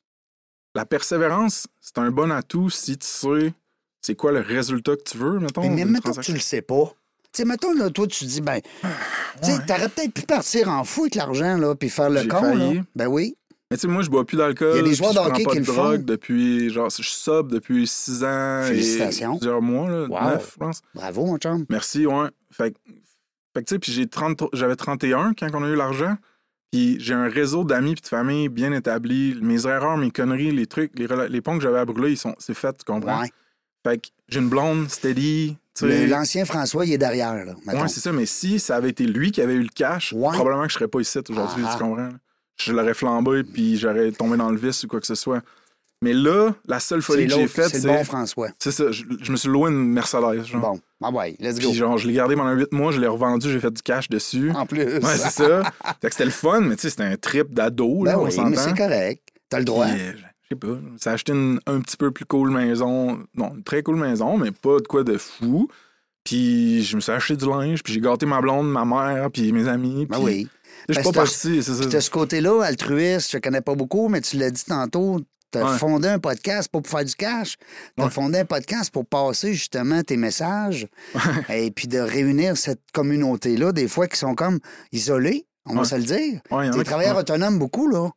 La persévérance, c'est un bon atout si tu sais c'est quoi le résultat que tu veux, mettons. Mais, mettons que tu le sais pas. Tu sais, mettons, là, toi, tu dis, ben, tu sais, t'aurais peut-être pu partir en fou avec l'argent, là, puis faire le con, là. Ben oui. Mais tu sais, moi, je bois plus d'alcool. Il y a des joueurs de hockey qui le drogue depuis, genre, je sub depuis six ans. Félicitations. Et plusieurs mois, là, neuf, je pense. Bravo, mon chum. Merci, ouais. Fait fait que, tu sais, puis j'avais 31 quand on a eu l'argent. Puis j'ai un réseau d'amis et de famille bien établi. Mes erreurs, mes conneries, les trucs, les, les ponts que j'avais à brûler, ils sont, c'est fait, tu comprends? Fait que j'ai une blonde, steady. L'ancien François, il est derrière, là. Ouais, c'est ça. Mais si ça avait été lui qui avait eu le cash, probablement que je serais pas ici aujourd'hui, tu ah. comprends? Je l'aurais flambé puis j'aurais tombé dans le vice ou quoi que ce soit. Mais là, la seule folie que j'ai faite, c'est. C'est bon, François. C'est ça. Je, me suis loué une Mercedes. Genre. Bon. Ah ouais, let's go. Puis genre, je l'ai gardé pendant 8 mois, je l'ai revendu, j'ai fait du cash dessus. En plus. Ouais, c'est ça. fait que c'était le fun, mais tu sais, c'était un trip d'ado. Ben là, oui, mais c'est correct. T'as le droit. Euh, je sais pas. A acheté une un petit peu plus cool maison. Non, une très cool maison, mais pas de quoi de fou. Puis je me suis acheté du linge, puis j'ai gâté ma blonde, ma mère, puis mes amis. Ben oui. Je suis pas parti, c'est ça. Puis ce côté-là, altruiste, je connais pas beaucoup, mais tu l'as dit tantôt, tu as fondé un podcast pour faire du cash. Tu as fondé un podcast pour passer justement tes messages et puis de réunir cette communauté-là, des fois qui sont comme isolés, on va se le dire. des travailleurs autonomes beaucoup, là.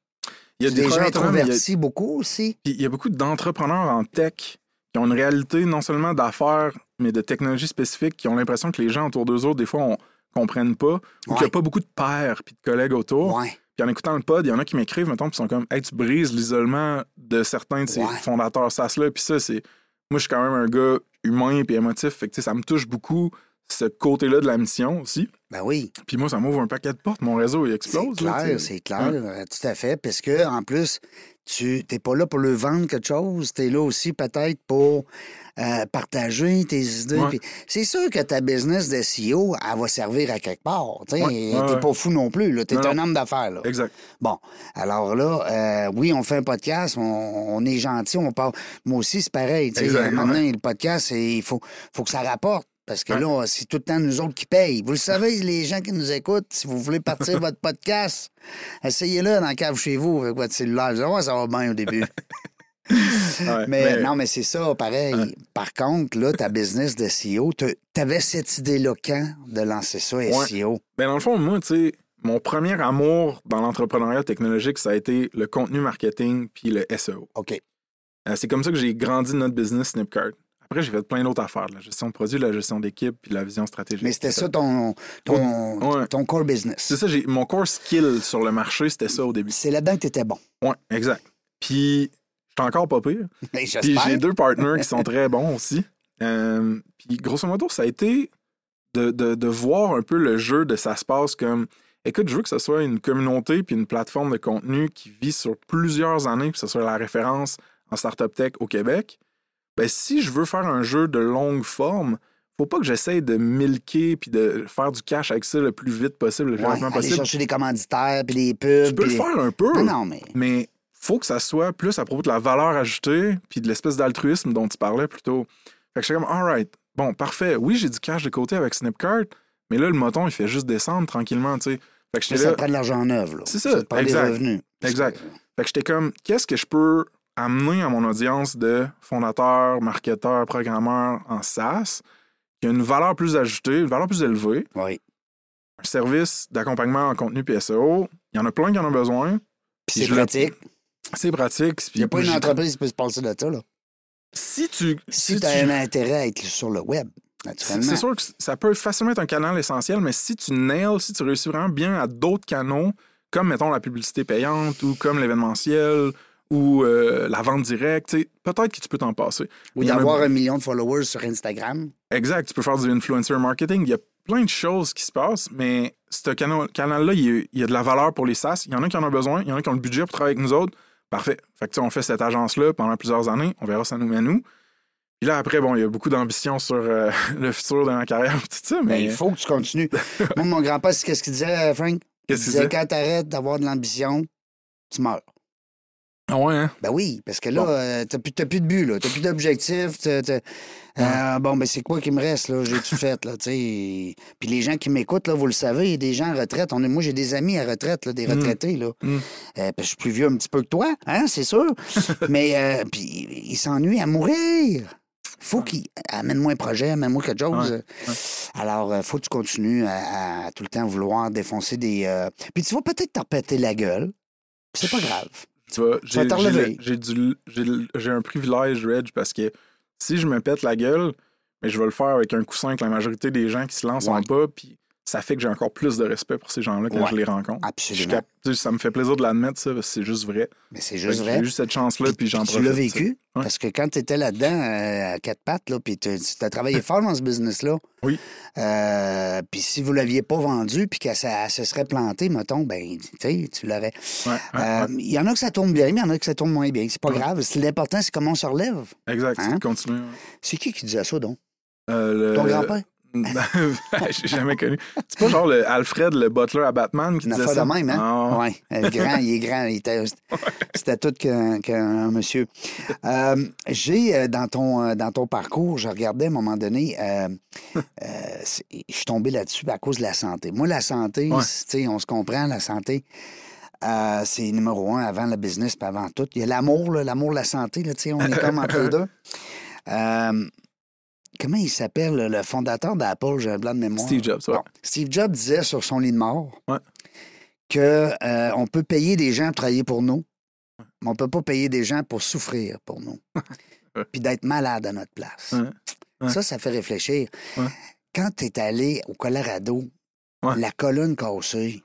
Il y a des, gens introvertis beaucoup aussi. il y a beaucoup d'entrepreneurs en tech qui ont une réalité non seulement d'affaires, mais de technologies spécifiques qui ont l'impression que les gens autour d'eux autres, des fois, ne comprennent pas ou qu'il n'y a pas beaucoup de pairs puis de collègues autour. Puis en écoutant le pod, il y en a qui m'écrivent, mettons, puis sont comme, hey, tu brises l'isolement de certains de ces fondateurs SaaS-là. Puis ça, c'est. Moi, je suis quand même un gars, humain et émotif. Fait que, ça me touche beaucoup ce côté-là de la mission aussi. Ben oui. Puis moi, ça m'ouvre un paquet de portes. Mon réseau, il explose. C'est clair, c'est clair. Tout à fait. Parce que, en plus, tu n'es pas là pour le vendre quelque chose. Tu es là aussi peut-être pour euh, partager tes idées. C'est sûr que ta business de CEO, elle va servir à quelque part. Tu n'es pas fou non plus. Tu es un homme d'affaires. Exact. Bon, alors là, euh, oui, on fait un podcast, on, est gentil, on parle. Moi aussi, c'est pareil. Maintenant, le podcast, il faut, faut que ça rapporte. Parce que là, c'est tout le temps nous autres qui payent. Vous le savez, les gens qui nous écoutent, si vous voulez partir votre podcast, essayez-le dans la cave chez vous avec votre cellulaire. Vous ça va bien au début. mais, non, mais c'est ça, pareil. Par contre, là, ta business de SEO, tu avais cette idée-là quand de lancer ça, SEO? Ben, dans le fond, moi, tu sais, mon premier amour dans l'entrepreneuriat technologique, ça a été le contenu marketing puis le SEO. OK. Euh, c'est comme ça que j'ai grandi notre business Snipcard. Après, j'ai fait plein d'autres affaires, la gestion de produits, la gestion d'équipe, puis la vision stratégique. Mais c'était ça ton, ton, ton, core business. C'est ça, mon core skill sur le marché, c'était ça au début. C'est là-dedans que tu étais bon. Oui, exact. Puis, j'étais encore pas pire. puis j'ai deux partenaires qui sont très bons aussi. Euh, puis, grosso modo, ça a été de, de, de, voir un peu le jeu de ça se passe comme écoute, je veux que ce soit une communauté puis une plateforme de contenu qui vit sur plusieurs années, que ce soit la référence en startup tech au Québec ben, si je veux faire un jeu de longue forme, faut pas que j'essaye de milquer puis de faire du cash avec ça le plus vite possible, le plus rapidement possible. chercher des commanditaires puis des pubs. Tu peux le faire un peu. Non, non, mais. Mais faut que ça soit plus à propos de la valeur ajoutée puis de l'espèce d'altruisme dont tu parlais plutôt. Fait que j'étais comme, alright, bon, parfait. Oui, j'ai du cash de côté avec Snipcart, mais là, le moton, il fait juste descendre tranquillement, tu sais. Fait que ça prend de l'argent en œuvre. C'est ça, ça exact. Des revenus. Exact. Fait que j'étais comme, qu'est-ce que je peux amener à mon audience de fondateurs, marketeurs, programmeurs en SaaS qui a une valeur plus ajoutée, une valeur plus élevée. Oui. Un service d'accompagnement en contenu PSEO. Il y en a plein qui en ont besoin. c'est pratique. C'est pratique. Il n'y a pas une entreprise qui peut se passer de ça, là. Si tu. Si, tu as un intérêt à être sur le web, naturellement. C'est sûr que ça peut facilement être un canal essentiel, mais si tu nails, si tu réussis vraiment bien à d'autres canaux, comme mettons la publicité payante ou comme l'événementiel ou euh, la vente directe, peut-être que tu peux t'en passer. Ou d'avoir un million de followers sur Instagram. Exact, tu peux faire du influencer marketing. Il y a plein de choses qui se passent, mais ce canal-là, il, y a de la valeur pour les SaaS. Il y en a qui en ont besoin, il y en a qui ont le budget pour travailler avec nous autres. Parfait. Fait que, on fait cette agence-là pendant plusieurs années. On verra ça nous mène où. Puis là, après, bon, il y a beaucoup d'ambition sur euh, le futur de ma carrière, tout ça, mais... Ben, il faut que tu continues. Moi, mon grand-père, c'est qu'est-ce qu'il disait, Frank? Qu'est-ce qu'il disait? Quand tu arrêtes d'avoir de l'ambition, tu meurs. Ah ouais, hein? Ben oui, parce que là, euh, t'as plus, plus de but, là. T'as plus d'objectif. Euh, bon, ben c'est quoi qui me reste, là? J'ai tout fait, là. Puis les gens qui m'écoutent, là, vous le savez, il y a des gens en retraite. On moi, j'ai des amis à retraite, là, des mm. retraités, là. Mm. Euh, je suis plus vieux un petit peu que toi, hein, c'est sûr. Mais, puis, ils s'ennuient à mourir faut qu'il amène-moi un projet, amène-moi quelque chose. Alors, il faut que tu continues à, tout le temps vouloir défoncer des. Puis tu vas peut-être te repéter la gueule. C'est pas grave. Tu vois, j'ai un privilège, Reg, parce que si je me pète la gueule, mais je vais le faire avec un coussin que la majorité des gens qui se lancent en pas, puis ça fait que j'ai encore plus de respect pour ces gens-là quand je les rencontre. Absolument. ça me fait plaisir de l'admettre, ça, parce que c'est juste vrai. Mais c'est juste vrai. J'ai eu cette chance-là, puis, j'en profite. Tu l'as vécu? Parce que quand tu étais là-dedans, euh, à quatre pattes, là, puis tu as travaillé fort dans ce business-là. Oui. Euh, puis si vous ne l'aviez pas vendu, puis que ça se serait planté, mettons, ben, tu l'aurais. Euh, il y en a que ça tourne bien, mais il y en a que ça tourne moins bien. C'est pas grave. L'important, c'est comment on se relève. Exact, c'est hein? de continuer. C'est qui qui disait ça, donc? Ton grand-père? J'ai jamais connu. C'est pas genre le Alfred, le butler à Batman, qui disait ça? de même, hein? Oui, il est grand, il est grand. C'était tout qu'un monsieur. Euh, j'ai, euh, dans ton, euh, dans ton parcours, je regardais à un moment donné, je suis tombé là-dessus à cause de la santé. Moi, la santé, sais, on se comprend, la santé, c'est numéro un avant le business, pas avant tout. Il y a l'amour, l'amour, la santé, là, on est comme entre les deux comment il s'appelle, le fondateur d'Apple, j'ai un blanc de mémoire. Steve Jobs, ouais. Steve Jobs disait sur son lit de mort ouais. qu'on euh, peut payer des gens pour travailler pour nous, mais on ne peut pas payer des gens pour souffrir pour nous. Puis d'être malade à notre place. Ça, ça fait réfléchir. Quand tu es allé au Colorado, la colonne cassée,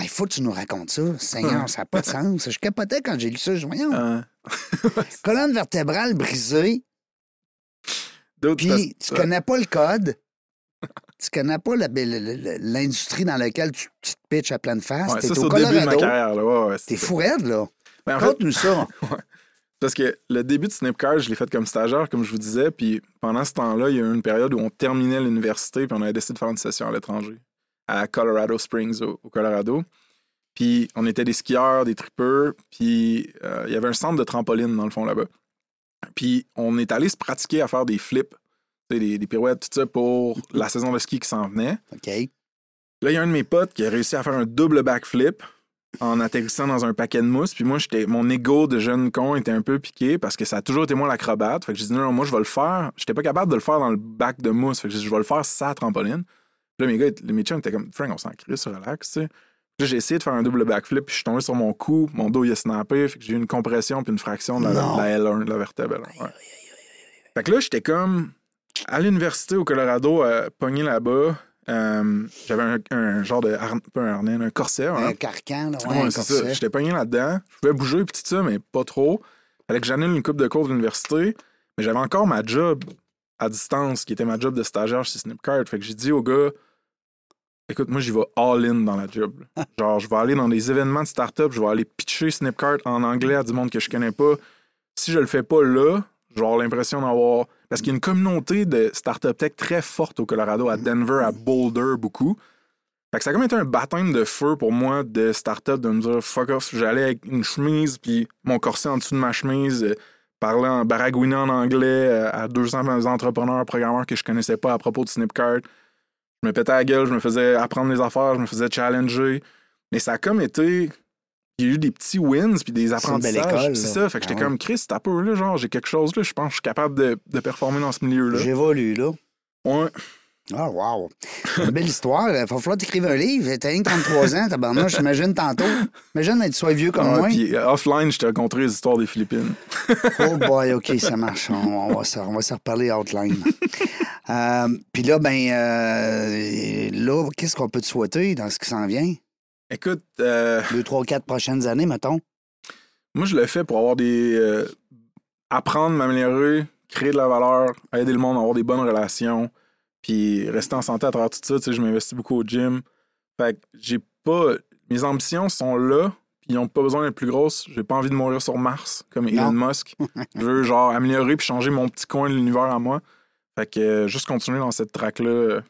il faut que tu nous racontes ça. Seigneur, ça n'a pas de sens. Je capotais quand j'ai lu ça. Je voyons. colonne vertébrale brisée, Puis, tu connais pas le code. tu connais pas l'industrie dans laquelle tu, te pitches à pleine face. Ouais, t'es au, Colorado. Début de ma carrière, là. Ouais, t'es fou raide, là. Ben, en nous ça. Parce que le début de Snipcard, je l'ai fait comme stagiaire, comme je vous disais. Puis pendant ce temps-là, il y a eu une période où on terminait l'université, puis on avait décidé de faire une session à l'étranger, à Colorado Springs, au, Colorado. Puis on était des skieurs, des trippers, puis euh, il y avait un centre de trampoline dans le fond là-bas. Puis on est allé se pratiquer à faire des flips, des, des pirouettes, tout ça, pour la saison de ski qui s'en venait. OK. Là, il y a un de mes potes qui a réussi à faire un double backflip en atterrissant dans un paquet de mousse. Puis moi, j'étais, mon ego de jeune con était un peu piqué parce que ça a toujours été moi l'acrobate. Fait que j'ai dit non, moi, je vais le faire. J'étais pas capable de le faire dans le bac de mousse. Fait que je vais le faire sans trampoline. Puis là, mes gars, les chums étaient comme, Frank, on s'en crie, ça relax, tu sais. Là, j'ai essayé de faire un double backflip, puis je suis tombé sur mon cou, mon dos il a snappé, fait que j'ai eu une compression puis une fraction de la, L1, de la vertèbre. Fait que là, j'étais comme à l'université au Colorado, euh, pogné là-bas. Euh, j'avais un, genre de pas un harnais, un corset. Un carcan, là, ouais, c'est ça. J'étais pogné là-dedans. Je pouvais bouger puis tout ça, mais pas trop. Fallait que j'annule une coupe de cours de l'université. Mais j'avais encore ma job à distance, qui était ma job de stagiaire chez Snipcard. Fait que j'ai dit au gars, écoute, moi, j'y vais all-in dans la job. genre, je vais aller dans des événements de start-up, je vais aller pitcher Snipcart en anglais à du monde que je connais pas. Si je le fais pas là, je vais avoir l'impression d'avoir parce qu'il y a une communauté de start-up tech très forte au Colorado, à Denver, à Boulder, beaucoup. Fait que ça a comme été un baptême de feu pour moi de start-up, de me dire fuck off, j'allais avec une chemise, puis mon corset en dessous de ma chemise, euh, parler en baragouinant en anglais euh, à 200 entrepreneurs, programmeurs que je connaissais pas à propos de Snipcart. Je me pétais la gueule, je me faisais apprendre les affaires, je me faisais challenger. Mais ça a comme été il y a eu des petits wins puis des apprentissages. C'est ça. Fait que j'étais ah comme Chris, t'as peu là, genre, j'ai quelque chose là, je pense que je suis capable de, de performer dans ce milieu-là. J'évolue là. Ouais. Ah, wow. Une belle histoire. Il va falloir t'écrire un livre. T'as rien 33 ans, tabarnouche, j'imagine tantôt. Imagine être soit vieux comme ah, moi. Puis euh, offline, je t'ai raconté les histoires des Philippines. oh boy, OK, ça marche. On, va, se, on va se reparler outline. euh, puis là, ben, euh, là, qu'est-ce qu'on peut te souhaiter dans ce qui s'en vient? Écoute. Euh... Deux, trois, quatre prochaines années, mettons. Moi, je le fais pour avoir des. Euh, apprendre, m'améliorer, créer de la valeur, aider le monde à avoir des bonnes relations, puis rester en santé à travers tout ça. Tu sais, je m'investis beaucoup au gym. Fait que j'ai pas. Mes ambitions sont là, puis ils n'ont pas besoin d'être plus grosses. J'ai pas envie de mourir sur Mars, comme Elon Musk. je veux, genre, améliorer puis changer mon petit coin de l'univers à moi. Fait que euh, juste continuer dans cette track-là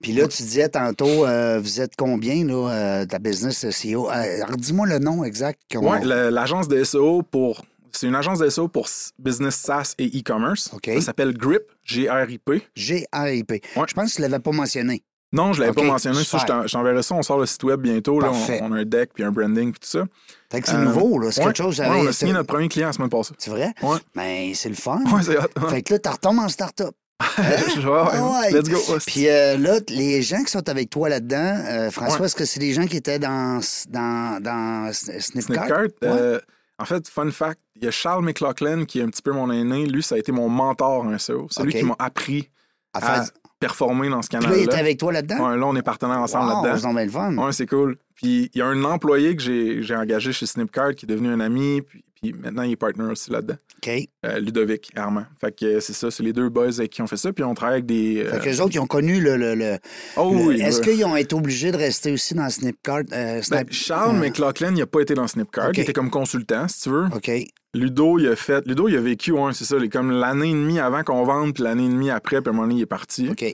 puis là, tu disais tantôt, euh, vous êtes combien là, euh, de la business SEO? Euh, dis-moi le nom exact. Oui, l'agence de SEO pour. C'est une agence de SEO pour business SaaS et e-commerce. Ça s'appelle GRIP, G-R-I-P. G-R-I-P. Je pense que tu ne l'avais pas mentionné. Non, je ne l'avais pas mentionné. je t'enverrai ça. On sort le site web bientôt. Là, on, a un deck puis un branding puis tout ça. Fait que c'est nouveau, là. C'est quelque chose. Ouais, on a signé notre premier client la semaine passée. C'est vrai? Ouais. Mais ben, c'est le fun. Ouais, c'est Fait que là, tu retombes en start-up. ouais, Let's go. Puis euh, là, les gens qui sont avec toi là-dedans, euh, François, est-ce que c'est des gens qui étaient dans, dans, dans Snipcart? Euh, en fait, fun fact, il y a Charles McLaughlin qui est un petit peu mon aîné. Lui, ça a été mon mentor en SEO. C'est lui qui m'a appris à, performer dans ce canal-là. il était avec toi là-dedans? là, on est partenaires ensemble là-dedans. C'est fun. Ouais, c'est cool. Puis il y a un employé que j'ai engagé chez Snipcart qui est devenu un ami. Puis maintenant, il est partner aussi là-dedans. OK. Euh, Ludovic Armand. Fait que euh, c'est ça, c'est les deux boys qui ont fait ça. Puis on travaille avec des. Euh... Fait que les autres, ils ont connu le. le, oh oui. Est-ce qu'ils ont été obligés de rester aussi dans Snipcart? Euh, ben, Charles McLaughlin, il n'a pas été dans Snipcart. Il était comme consultant, si tu veux. OK. Ludo, il a fait. Ludo, il a vécu, ouais, c'est ça, comme l'année et demie avant qu'on vende, puis l'année et demie après, puis à un moment donné, il est parti. OK.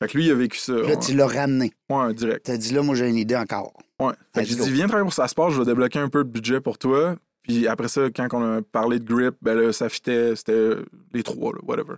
Fait que lui, il a vécu ça. Là, tu l'as ramené. Ouais, direct. T'as dit là, moi, j'ai une idée encore. Ouais. Fait que j'ai dit, viens travailler pour passe, je vais débloquer un peu de budget pour toi. Puis après ça, quand on a parlé de grip, ben là, ça fitait, c'était les trois, là, whatever.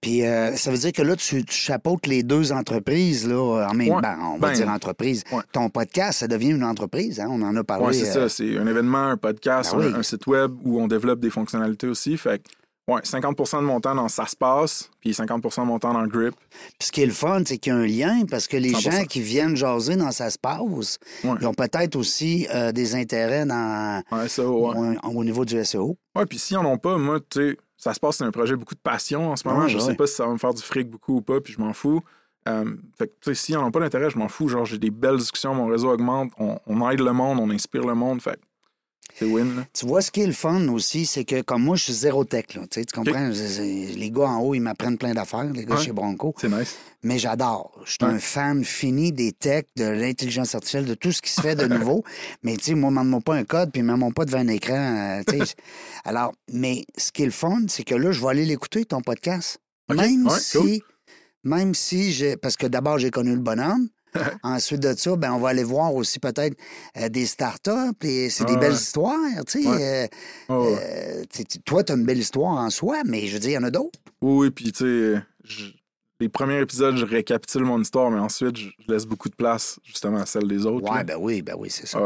Puis euh, ça veut dire que là, tu, tu chapeautes les deux entreprises, là, en même temps. Ben, on va ben, dire entreprise. Ton podcast, ça devient une entreprise, hein? On en a parlé. Oui, c'est ça. Euh, c'est un événement, un podcast, ben un, site web où on développe des fonctionnalités aussi. Fait Ouais, 50% de mon temps dans ça se passe, puis 50% de mon temps dans le grip. Puis ce qui est le fun, c'est qu'il y a un lien parce que les gens qui viennent jaser dans ça se passe, ils ont peut-être aussi euh, des intérêts dans au, niveau du SEO. Oui, puis s'ils n'en ont pas, moi, tu sais, ça se passe, c'est un projet beaucoup de passion en ce moment. je ne sais pas si ça va me faire du fric beaucoup ou pas, puis je m'en fous. Euh, fait que, tu sais, s'ils n'en ont pas d'intérêt, je m'en fous. Genre, j'ai des belles discussions, mon réseau augmente, on, aide le monde, on inspire le monde. Fait Tu vois, ce qui est le fun aussi, c'est que comme moi, je suis zéro tech. Là, tu comprends? Les gars en haut, ils m'apprennent plein d'affaires, les gars chez Bronco. C'est nice. Mais j'adore. Je suis un fan fini des techs, de l'intelligence artificielle, de tout ce qui se fait de nouveau. mais tu sais, moi, demande-moi pas un code, puis même pas devant un écran. Euh, Alors, mais ce qui est le fun, c'est que là, je vais aller l'écouter, ton podcast. Même si. Même si j'ai. Parce que d'abord, j'ai connu le bonhomme. Ensuite de ça, ben, on va aller voir aussi peut-être euh, des startups et c'est des belles histoires. Tu sais, euh, euh, toi, tu as une belle histoire en soi, mais je veux dire, il y en a d'autres. Oui, oui, puis tu sais, les premiers épisodes, je récapitule mon histoire, mais ensuite, je laisse beaucoup de place justement à celle des autres. Ouais, ben oui, ben oui, c'est ça.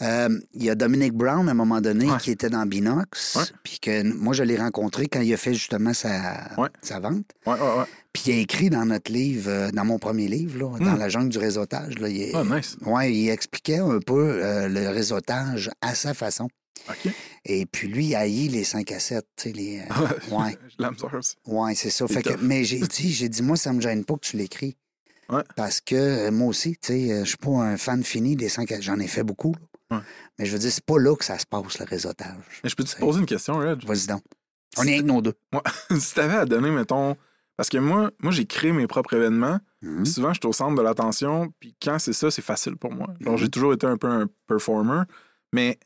Il y a Dominic Brown, à un moment donné, qui était dans Binox, puis que moi, je l'ai rencontré quand il a fait justement sa, sa vente. Ouais, ouais, ouais. Puis il a écrit dans notre livre, euh, dans mon premier livre, là, dans hmm. La jungle du réseautage. Là, il, ah, nice. ouais, il expliquait un peu euh, le réseautage à sa façon. Et puis lui, il haït les 5 à 7. Les, euh, ouais. Ouais, c'est ça. Fait que, mais j'ai dit, j'ai dit, moi, ça me gêne pas que tu l'écris. Ouais. Parce que moi aussi, tu sais, je suis pas un fan fini des 5 à J'en ai fait beaucoup. Ouais. Mais je veux dire, c'est pas là que ça se passe, le réseautage. Mais je peux te poser une question, Red? Vas-y donc. On est avec nos deux. Ouais. si t'avais à donner, mettons, parce que moi, moi j'ai créé mes propres événements. Mhm. Souvent, je suis au centre de l'attention. Puis quand c'est ça, c'est facile pour moi. Alors, j'ai mhm. toujours été un peu un performer. Mais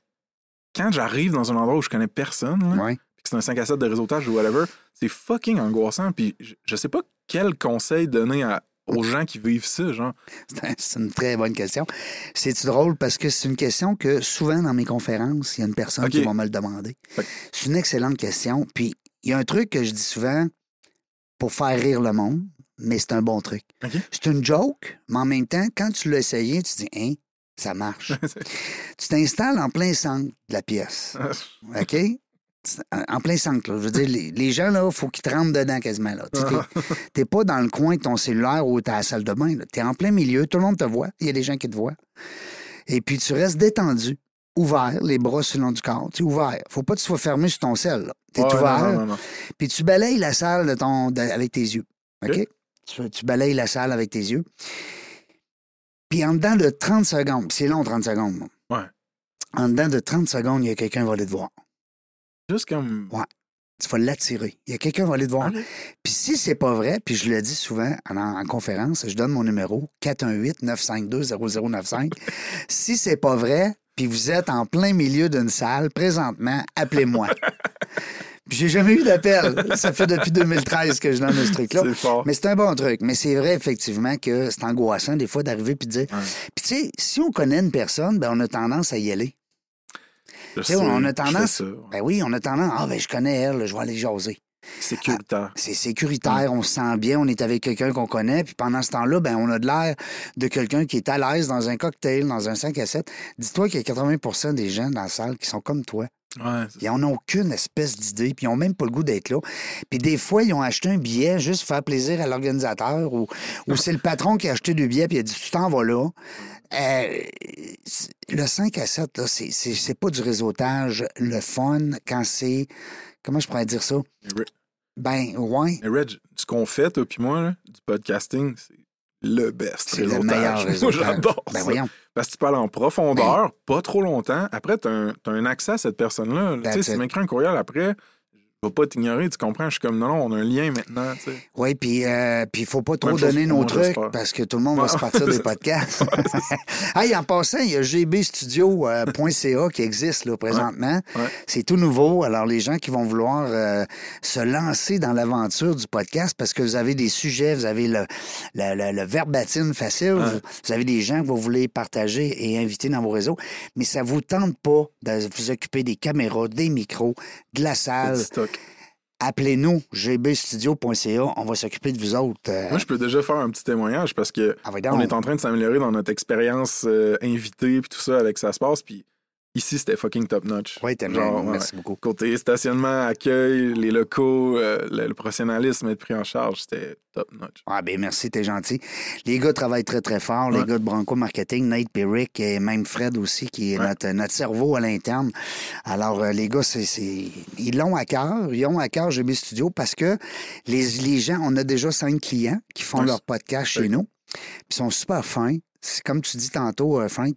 quand j'arrive dans un endroit où je connais personne, que c'est un 5 à 7 de réseautage ou whatever, c'est fucking angoissant. Puis je, sais pas quel conseil donner aux gens qui vivent ça, genre. C'est une très bonne question. C'est drôle? Parce que c'est une question que souvent dans mes conférences, il y a une personne qui va me le demander. C'est une excellente question. Puis il y a un truc que je dis souvent, pour faire rire le monde, mais c'est un bon truc. C'est une joke, mais en même temps, quand tu l'as essayé, tu dis, hein, ça marche. tu t'installes en plein centre de la pièce. OK? En plein centre, là. Je veux dire, les, gens, là, il faut qu'ils te rentrent dedans quasiment, là. T'es pas dans le coin de ton cellulaire ou t'es à la salle de bain, T'es en plein milieu, tout le monde te voit. Il y a des gens qui te voient. Et puis, tu restes détendu, ouvert, les bras sur le long du corps. Tu es ouvert. Faut pas que tu sois fermé sur ton sel, tu es ouvert. Puis tu balayes la salle de ton, avec tes yeux. OK? Tu, balayes la salle avec tes yeux. Puis en dedans de 30 secondes, c'est long 30 secondes. Ouais. En dedans de 30 secondes, il y a quelqu'un qui va aller te voir. Juste comme. Ouais. Tu vas l'attirer. Il y a quelqu'un qui va aller te voir. Puis si c'est pas vrai, puis je le dis souvent en, en conférence, je donne mon numéro 418-952-0095. si c'est pas vrai, puis vous êtes en plein milieu d'une salle présentement, appelez-moi. j'ai jamais eu d'appel. Ça fait depuis 2013 que je donne ce truc-là. Mais c'est un bon truc. Mais c'est vrai, effectivement, que c'est angoissant des fois d'arriver puis de dire. Puis tu sais, si on connaît une personne, ben, on a tendance à y aller. on a tendance. Ben oui, on a tendance. Ah, ben je connais elle, je vais aller jaser. Sécuritaire. Ah, c'est sécuritaire, on se sent bien, on est avec quelqu'un qu'on connaît, puis pendant ce temps-là, ben, on a de l'air de quelqu'un qui est à l'aise dans un cocktail, dans un 5 à 7. Dis-toi qu'il y a 80% des gens dans la salle qui sont comme toi. Ouais, ils n'ont aucune espèce d'idée, puis ils n'ont même pas le goût d'être là. Puis des fois, ils ont acheté un billet juste pour faire plaisir à l'organisateur, ou, ou c'est le patron qui a acheté deux billets, puis il a dit Tu t'en vas là. Euh, le 5 à 7, là, c'est pas du réseautage, le fun, quand c'est Comment je pourrais dire ça? Ben, ouais. Mais Reg, ce qu'on fait, toi puis moi, là, du podcasting, c'est le best. C'est le meilleur j'adore ben, ça. Voyons. Parce que tu parles en profondeur, ben pas trop longtemps. Après, tu as, un accès à cette personne-là. Tu sais, si tu m'écris un courriel après, vais pas t'ignorer, tu comprends? Je suis comme, non, non, on a un lien maintenant, tu sais. Oui, puis euh, il faut pas trop donner nos trucs parce que tout le monde va se partir des podcasts. hey, en passant, il y a gbstudio.ca qui existe là, présentement. C'est tout nouveau. Alors, les gens qui vont vouloir euh, se lancer dans l'aventure du podcast parce que vous avez des sujets, vous avez le, le, le, verbatim facile, vous, avez des gens que vous voulez partager et inviter dans vos réseaux, mais ça vous tente pas de vous occuper des caméras, des micros, de la salle appelez-nous, gbstudio.ca, on va s'occuper de vous autres. Euh. Moi, je peux déjà faire un petit témoignage parce que ah, on est en train de s'améliorer dans notre expérience euh, invitée puis tout ça avec ça se passe puis Ici, c'était fucking top notch. Oui, t'es bien. Merci beaucoup. Côté stationnement, accueil, les locaux, euh, le, professionnalisme être pris en charge, c'était top notch. Ah, ben merci, t'es gentil. Les gars travaillent très, très fort. Les gars de Branco Marketing, Nate Perick et même Fred aussi, qui est notre, notre, cerveau à l'interne. Alors, euh, les gars, c'est, ils l'ont à cœur. Ils ont à cœur GB Studio parce que les, les gens, on a déjà cinq clients qui font leur podcast chez nous. Puis ils sont super fins. Comme tu dis tantôt, euh, Frank,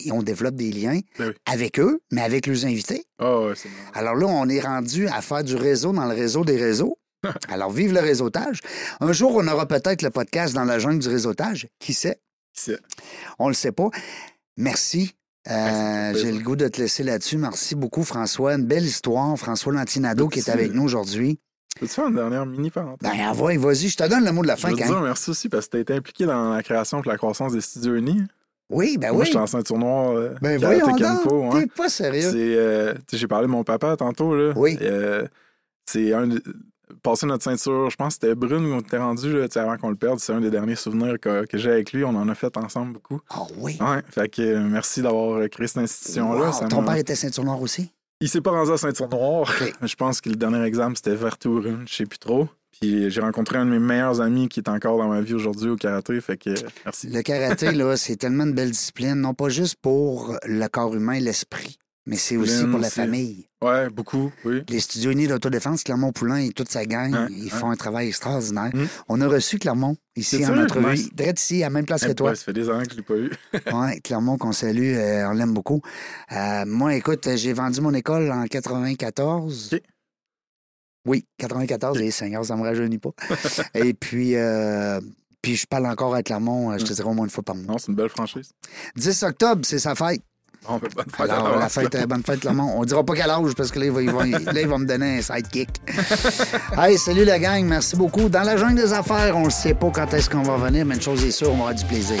et on développe des liens ben avec eux, mais avec leurs invités. Oh, Alors là, on est rendu à faire du réseau dans le réseau des réseaux. Alors, vive le réseautage. Un jour, on aura peut-être le podcast dans la jungle du réseautage. Qui sait? Qui sait? On le sait pas. Merci. Euh, j'ai le goût de te laisser là-dessus. Merci beaucoup, François. Une belle histoire. François Lantinado qui est avec nous aujourd'hui. Peux-tu faire une dernière mini parenthèse? Ben, vas-y, je te donne le mot de la fin. Je veux dire merci aussi parce que tu as été impliqué dans la création et la croissance des studios unis. Oui, ben Moi, oui. je suis en ceinture noire. Euh, ben voyons donc, t'es pas sérieux. Euh, j'ai parlé de mon papa tantôt, là. Oui. Euh, c'est un... Passer notre ceinture, je pense que c'était brune où on était rendu là, avant qu'on le perde. C'est un des derniers souvenirs que, j'ai avec lui. On en a fait ensemble beaucoup. Ah oui? Ouais, fait que merci d'avoir créé cette institution-là. Ton père était ceinture noire aussi? Il s'est pas rendu à ceinture noire. Je pense que le dernier examen, c'était vert ou brune, je sais plus trop. Puis j'ai rencontré un de mes meilleurs amis qui est encore dans ma vie aujourd'hui au karaté. Fait que merci. Le karaté, là, c'est tellement une belle discipline, non pas juste pour le corps humain et l'esprit, mais c'est aussi pour la famille. Oui, beaucoup, oui. Les studios unis d'autodéfense, Clermont-Poulain et toute sa gang, ils font un travail extraordinaire. Hum. On a reçu Clermont ici en entrevue, direct ici, à la même place que toi. ça fait des années que je ne l'ai pas eu. oui, Clermont qu'on salue, euh, on l'aime beaucoup. Euh, moi, écoute, j'ai vendu mon école en 94. Oui, 94, les seigneurs, ça ne me rajeunit pas. Et puis, euh, puis je parle encore à Clermont, euh, je te dirais au moins une fois par mois. Non, c'est une belle franchise. 10 octobre, c'est sa fête. bonne fête Alors, la fête, bonne fête, Clermont. On dira pas quel âge parce que là, il va, il va, me donner un sidekick. hey, salut la gang, merci beaucoup. Dans la jungle des affaires, on ne sait pas quand est-ce qu'on va venir, mais une chose est sûre, on aura du plaisir.